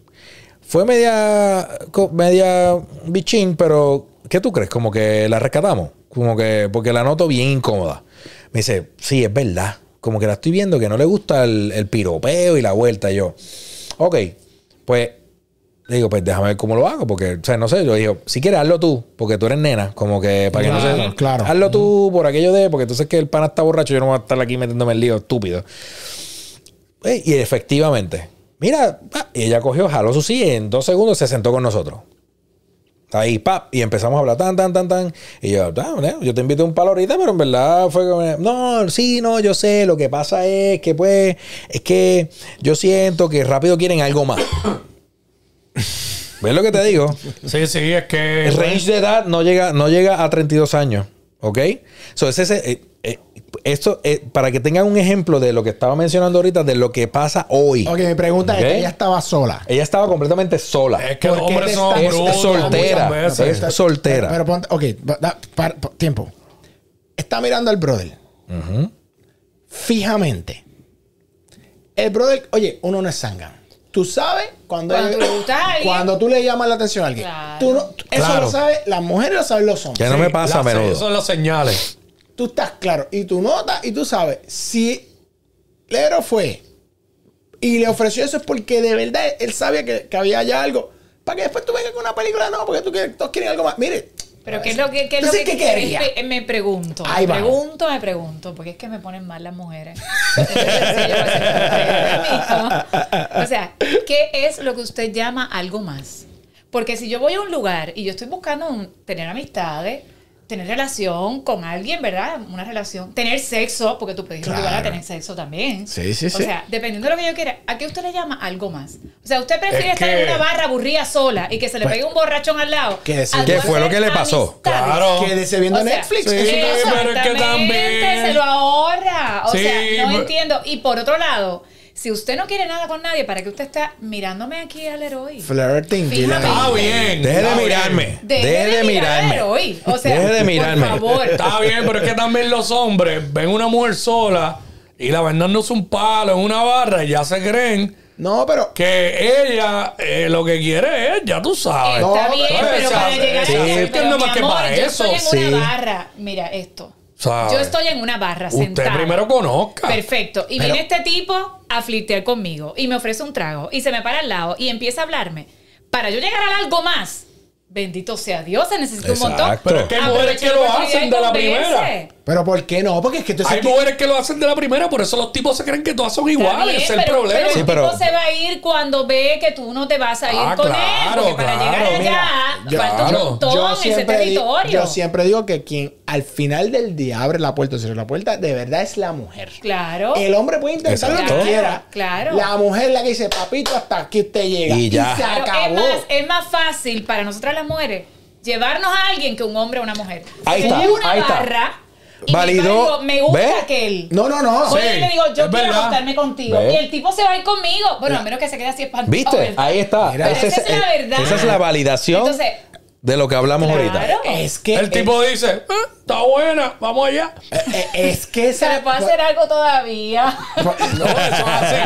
Fue media, media bichín, pero ¿qué tú crees? Como que la rescatamos. Como que, porque la noto bien incómoda. Me dice, sí, es verdad. Como que la estoy viendo que no le gusta el, el piropeo y la vuelta. Y yo, ok, pues le digo, pues déjame ver cómo lo hago, porque, o sea, no sé, yo digo, si quieres, hazlo tú, porque tú eres nena, como que para que no Claro, se. claro. Hazlo tú por aquello de, porque sabes que el pana está borracho, yo no voy a estar aquí metiéndome el lío estúpido. Eh, y efectivamente, mira, pa, y ella cogió, jaló su silla y en dos segundos se sentó con nosotros. Ahí, pap, y empezamos a hablar tan, tan, tan, tan. Y yo, "Ah, yo te invité un palo ahorita, pero en verdad fue como, no, sí, no, yo sé, lo que pasa es que pues, es que yo siento que rápido quieren algo más. ¿Ves lo que te digo? Sí, sí, es que. El range de edad no llega, no llega a 32 años, ¿ok? So, es ese, esto, eh, para que tengan un ejemplo de lo que estaba mencionando ahorita, de lo que pasa hoy. Ok, mi pregunta es que ella estaba sola. Ella estaba completamente sola. Es que los ¿Por qué hombres son Es brutos soltera. Es soltera. Pero, pero ponte, ok, da- tiempo. Está mirando al brother. Fijamente. El brother, oye, uno no es sangán. Tú sabes cuando, Cuando él- tú le cuando tú llamas la atención a alguien. Claro. Tú no- eso Claro. lo saben las mujeres, lo saben los hombres. que no me pasa a menudo. Son las señales. Tú estás claro. Y tú notas y tú sabes. Si Lero fue y le ofreció eso es porque de verdad él sabía que, que había ya algo. Para que después tú vengas con una película, no, porque tú quieres, todos quieren algo más. Mire. Pero ¿qué es lo que, qué es lo que ¿qué quería? me- me pregunto? Ahí me va. pregunto, me pregunto, porque es que me ponen mal las mujeres. O sea, ¿qué es lo que usted llama algo más? Porque si yo voy a un lugar y yo estoy buscando un- tener amistades, tener relación con alguien, ¿verdad? Una relación, tener sexo, porque tú puedes ir a un lugar a Claro. tener sexo también. Sí, sí, O sí. sea, dependiendo de lo que yo quiera, ¿a qué usted le llama algo más? O sea, ¿usted prefiere Es estar que- en una barra aburrida sola y que se le Pues, pegue un borrachón al lado? ¿qué fue lo que le pasó? amistades? Claro. Quédese viendo O sea, Netflix. sí, casa. pero es que también- se lo ahorra. O Sí, sea, no pero- entiendo. Y por otro lado, si usted no quiere nada con nadie, ¿para qué usted está mirándome aquí al héroe? Flirting. Fíjate. Está bien. Deje de mirarme. Deje Deje de mirar mirarme. héroe. O sea, Deje de mirarme. por favor. Está bien, pero es que también los hombres ven una mujer sola y la ven dándose un palo en una barra y ya se creen No, pero. que ella eh, lo que quiere es, ya tú sabes. No, Está bien, pero- para llegar sí, a eso, es que pero, no mi más que amor, para yo eso. estoy en Sí. una barra. Mira esto. ¿Sabe? Yo estoy en una barra Usted sentada. primero conozca. Perfecto. Y Pero- viene este tipo a flirtear conmigo y me ofrece un trago y se me para al lado y empieza a hablarme. Para yo llegar a algo más, bendito sea Dios, se necesita un montón. Pero es que hay mujeres que lo hacen de la y primera. Pero ¿por qué no? Porque es que tú Hay mujeres que lo hacen de la primera, por eso los tipos se creen que todas son iguales. es el pero, problema. pero el Sí, pero- tipo se va a ir cuando ve que tú no te vas a ir Ah, con claro, él. Porque para claro. llegar allá Mira, falta un claro. montón yo ese territorio. yo siempre digo que quien al final del día abre la puerta o cierra la puerta, de verdad es la mujer. Claro. El hombre puede intentar lo que quiera. Claro. La mujer es la que dice, papito, hasta aquí usted llega. Y ya. se Claro, acabó. Es más, es más fácil para nosotras las mujeres llevarnos a alguien que un hombre o una mujer. Ahí Porque está, una ahí está. barra y Validó, me, digo, me gusta ¿ve? aquel. No, no, no. Voy Sí, le digo, yo es quiero verdad. acostarme contigo. ¿Ve? Y el tipo se va a ir conmigo. Bueno, a menos que se quede así espantado. ¿Viste? ¿verdad? Ahí está. Esa es la eh, verdad. Esa es la validación Entonces, de lo que hablamos ahorita. claro. Es que. El tipo dice, "Eh, está buena, vamos allá. eh, eh, es que ¿Se le puede hacer algo todavía? No, eso es así.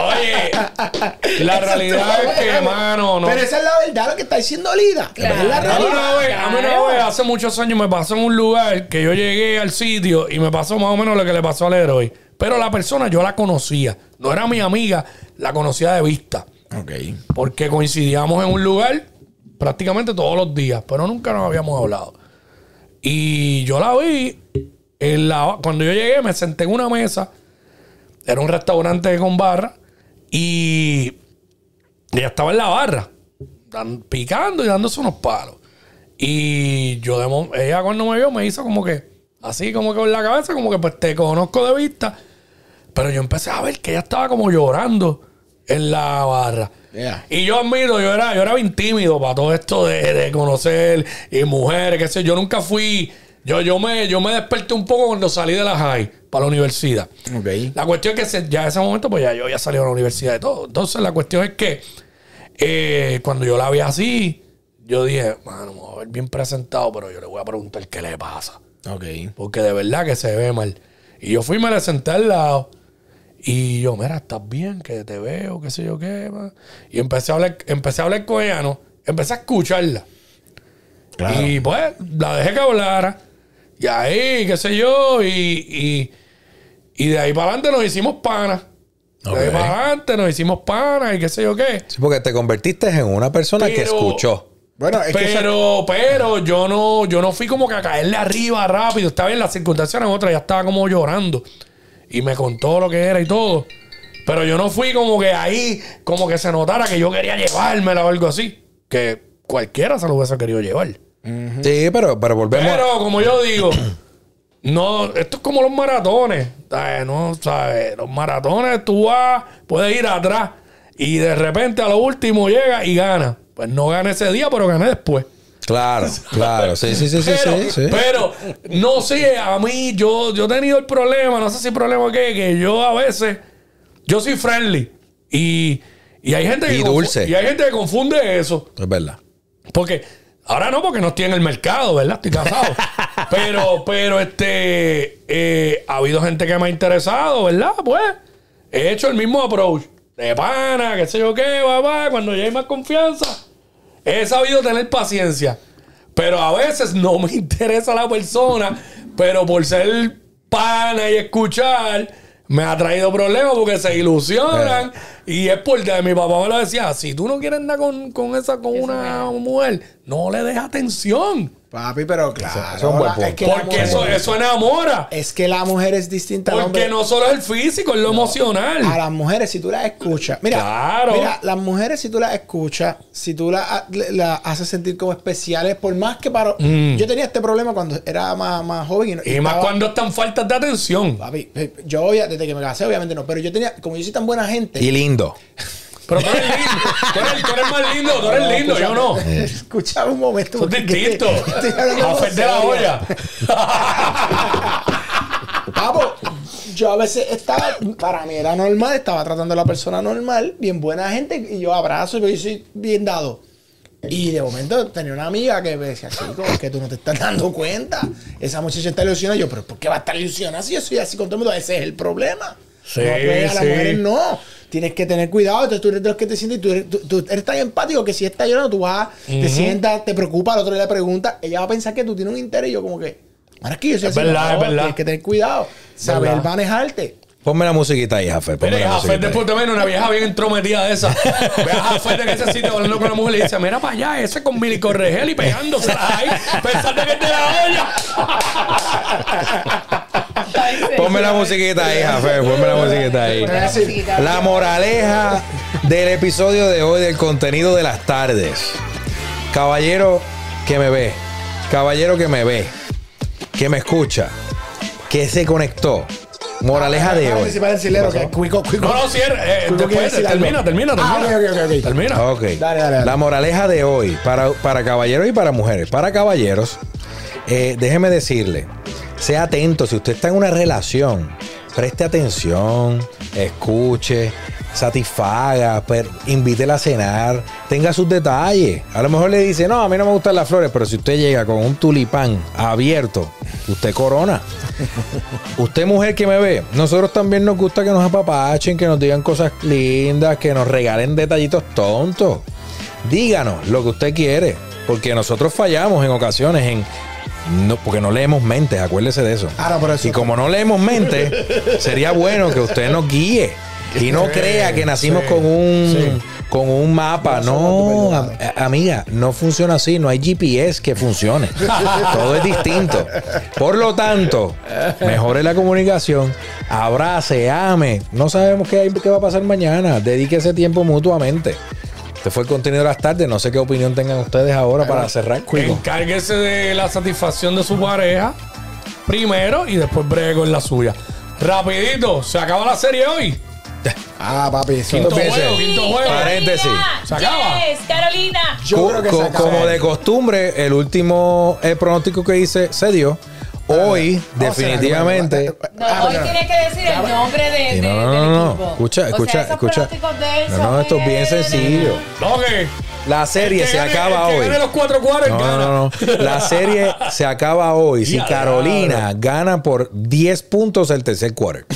Oye, la realidad es que, mano, no. Pero esa es la verdad lo que está diciendo Lida. Claro. Es la A mí realidad. una vez, a mí una vez, hace muchos años, me pasó en un lugar que yo llegué al sitio y me pasó más o menos lo que le pasó al héroe. Pero la persona yo la conocía. No era mi amiga, la conocía de vista. Porque coincidíamos en un lugar prácticamente todos los días, pero nunca nos habíamos hablado. Y yo la vi, en la, cuando yo llegué me senté en una mesa, era un restaurante con barra, y ella estaba en la barra, picando y dándose unos palos. Y yo, de ella cuando me vio me hizo como que, así como que con la cabeza, como que pues te conozco de vista. Pero yo empecé a ver que ella estaba como llorando en la barra. Yeah. Y yo admito, yo era, yo era bien tímido para todo esto de, de conocer y mujeres, qué sé yo. Nunca fui. Yo, yo, me, yo me desperté un poco cuando salí de la high para la universidad. La cuestión es que se- ya en ese momento, pues ya yo había salido a la universidad y todo. Entonces, la cuestión es que eh, cuando yo la vi así, yo dije, mano, me voy a ver bien presentado, pero yo le voy a preguntar qué le pasa. Porque de verdad que se ve mal. Y yo fui y me le senté al lado. Y yo, mira, estás bien, que te veo, qué sé yo qué. ma?". Y empecé a hablar, empecé a hablar con ella, ¿no? Empecé a escucharla. Y pues la dejé que hablara. Y ahí, qué sé yo, y, y, y de ahí para adelante nos hicimos panas. De ahí para adelante nos hicimos panas y qué sé yo qué. Sí, porque te convertiste en una persona que escuchó. Bueno, es que eso- Pero, pero yo no, yo no fui como que a caerle arriba rápido. Está bien, las circunstancias eran otras, ya estaba como llorando. Y me contó lo que era y todo. Pero yo no fui como que ahí, como que se notara que yo quería llevármela o algo así. Que cualquiera se lo hubiese querido llevar. Sí, pero, pero volvemos. Pero, como yo digo, no, esto es como los maratones. ¿sabes? No, ¿sabes? Los maratones, tú vas, puedes ir atrás y de repente a lo último llega y gana. Pues no gané ese día, pero gané después. Claro, claro. Sí, sí, sí, sí, pero, sí, sí. pero, no sé, a mí yo, yo he tenido el problema, no sé si el problema que que yo a veces, yo soy friendly y, y hay gente que Y dulce. y hay gente que confunde eso. Es verdad. Porque ahora no, porque no estoy en el mercado, ¿verdad? Estoy casado. pero, pero este, eh, ha habido gente que me ha interesado, ¿verdad? Pues he hecho el mismo approach. De pana, qué sé yo qué, papá, cuando ya hay más confianza. He sabido tener paciencia. Pero a veces no me interesa la persona, pero por ser pana y escuchar, me ha traído problemas porque se ilusionan. Y es porque mi papá me lo decía: si tú no quieres andar con, con esa, con Eso una es. mujer, no le des atención. Papi, pero claro. eso es un buen la- punto. es que Porque mujer- eso, eso enamora. Es que la mujer es distinta al hombre. Porque no solo es el físico, es lo emocional. A las mujeres, si tú las escuchas, mira, Claro. mira, las mujeres, si tú las escuchas, si tú las la haces sentir como especiales, por más que para. Yo tenía este problema cuando era más, más joven y, no- Mm. Y más estaba- cuando están faltas de atención. Papi, yo obvia- desde que me casé, obviamente no, pero yo tenía, como yo soy tan buena gente. Y lindo. Pero tú eres lindo. Tú eres, tú eres más lindo, tú eres lindo, yo no. Escuchaba un momento. Eso es porque distinto. estoy hablando A de la olla. Papo, yo a veces estaba, para mí era normal, estaba tratando a la persona normal, bien buena gente, y yo abrazo, y yo soy bien dado. Y de momento tenía una amiga que me decía, chico, es que tú no te estás dando cuenta. Esa muchacha está ilusionada. Yo, pero ¿por qué va a estar ilusionada si yo soy así con todo el mundo? Ese es el problema. Sí, no, pues, a las sí. mujeres no. Tienes que tener cuidado. Entonces tú eres de los que te sientes, tú eres, tú, tú eres tan empático que si está llorando, tú vas, te sientas, te preocupa, al otro día le pregunta, ella va a pensar que tú tienes un interés. Y yo, como que, ahora es que yo soy Es así, verdad, es verdad. Tienes que tener cuidado, saber verdad. manejarte. Ponme la musiquita ahí, Jafé. Ponme Mira, la Jafet musiquita. después ver una vieja bien entrometida de esa. Ve a Jafet en ese sitio hablando con la mujer y le dice: Mira para allá, ese con Mili Corregel y pegándose ahí, pensando que es de la olla. Ponme la musiquita ahí, Jafé. Ponme la musiquita ahí. La moraleja del episodio de hoy, del contenido de las tardes. Caballero que me ve, caballero que me ve, que me escucha, que se conectó. Moraleja de hoy. No, no, cierre. Eh, después, termina, termina, termina. Ah. Termina. Ok. Dale, dale, dale. La moraleja de hoy, para, para caballeros y para mujeres. Para caballeros, eh, déjeme decirle, sea atento, si usted está en una relación, preste atención, escuche, satisfaga, per- invítela a cenar, tenga sus detalles. A lo mejor le dice, no, a mí no me gustan las flores, pero si usted llega con un tulipán abierto, usted corona. Usted, mujer que me ve, nosotros también nos gusta que nos apapachen, que nos digan cosas lindas, que nos regalen detallitos tontos. Díganos lo que usted quiere, porque nosotros fallamos en ocasiones en no, porque no leemos mentes, acuérdese de eso. Ah, no, pero eso- y como no leemos mente, sería bueno que usted nos guíe y no Sí, crea que nacimos sí, con un sí. con un mapa. No a- amiga, no funciona así. No hay GPS que funcione. Todo es distinto. Por lo tanto, mejore la comunicación, abrace, ame. No sabemos qué, hay- qué va a pasar mañana. Dedique ese tiempo mutuamente. Este fue el contenido de las tardes. No sé qué opinión tengan ustedes ahora para cerrar. Encárguese de la satisfacción de su pareja primero y después bregue con la suya. Rapidito, se acaba la serie hoy. Ah, papi, eso Quinto juego, quinto juego. Paréntesis. Se acaba. Yes, Carolina. Yo Co- creo que co- se acaba. como de costumbre, el último eh, pronóstico que hice se dio. Hoy, No, definitivamente. No, hoy pero- tiene que decir el nombre de, de- no, no, del no, no. equipo. Escucha, O sea, escucha, escucha. No, no, esto es bien sencillo. La serie El que se gane- acaba el que hoy. gane los cuatro cuadros No, gana. no, no. La serie se acaba hoy. Si Carolina gana por 10 puntos el tercer quarter.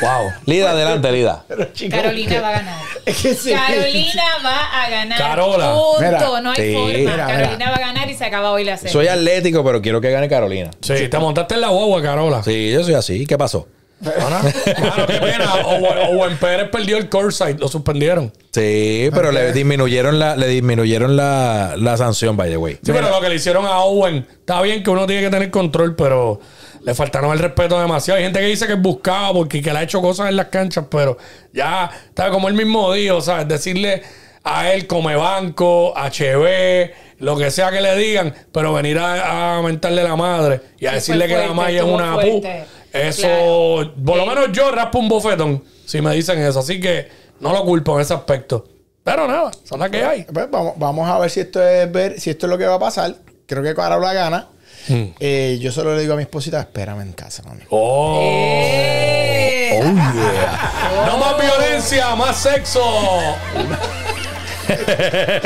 Wow. Lida, adelante, Lida. Carolina va a ganar. Carolina va a ganar. Carola. Punto. Mira, no hay sí. forma. Mira, Carolina mira. va a ganar y se acaba hoy la serie. Soy atlético, pero quiero que gane Carolina. Sí, te montaste en la guagua, Carola. Sí, yo soy así. ¿Qué pasó? Mano, qué pena. Owen, Pérez perdió el courtside, lo suspendieron. Sí, pero le disminuyeron la, le disminuyeron la, la sanción, by the way. Sí, pero lo que le hicieron a Owen, está bien que uno tiene que tener control, pero le faltaron el respeto demasiado. Hay gente que dice que es buscado porque que le ha hecho cosas en las canchas, pero ya, está como el mismo dijo, ¿sabes? Decirle a él come banco, HB, lo que sea que le digan, pero venir a, a mentarle la madre y a Sí, decirle que la maya es una pu. fuerte. Eso, Claro. por lo menos yo raspo un bofetón si me dicen eso. Así que no lo culpo en ese aspecto. Pero nada, son las que hay. Pues vamos, vamos a ver si esto es ver, si esto es lo que va a pasar. Creo que Carola gana. Hmm. Eh, yo solo le digo a mi esposita, espérame en casa, mami. Oh. ¡Eh! Oh, yeah. No más violencia, más sexo.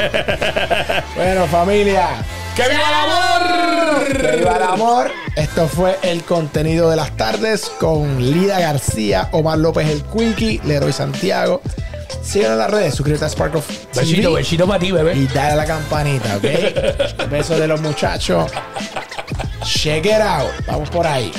Bueno, familia. ¡Que viva el amor! Viva el amor. Esto fue el contenido de las tardes con Lida García, Omar López el Quickie, Leroy Santiago. Síganos en las redes, suscríbete a Spark of TV Besito, besito para ti, bebé. y dale a la campanita, ¿ok? Besos de los muchachos. Check it out. Vamos por ahí.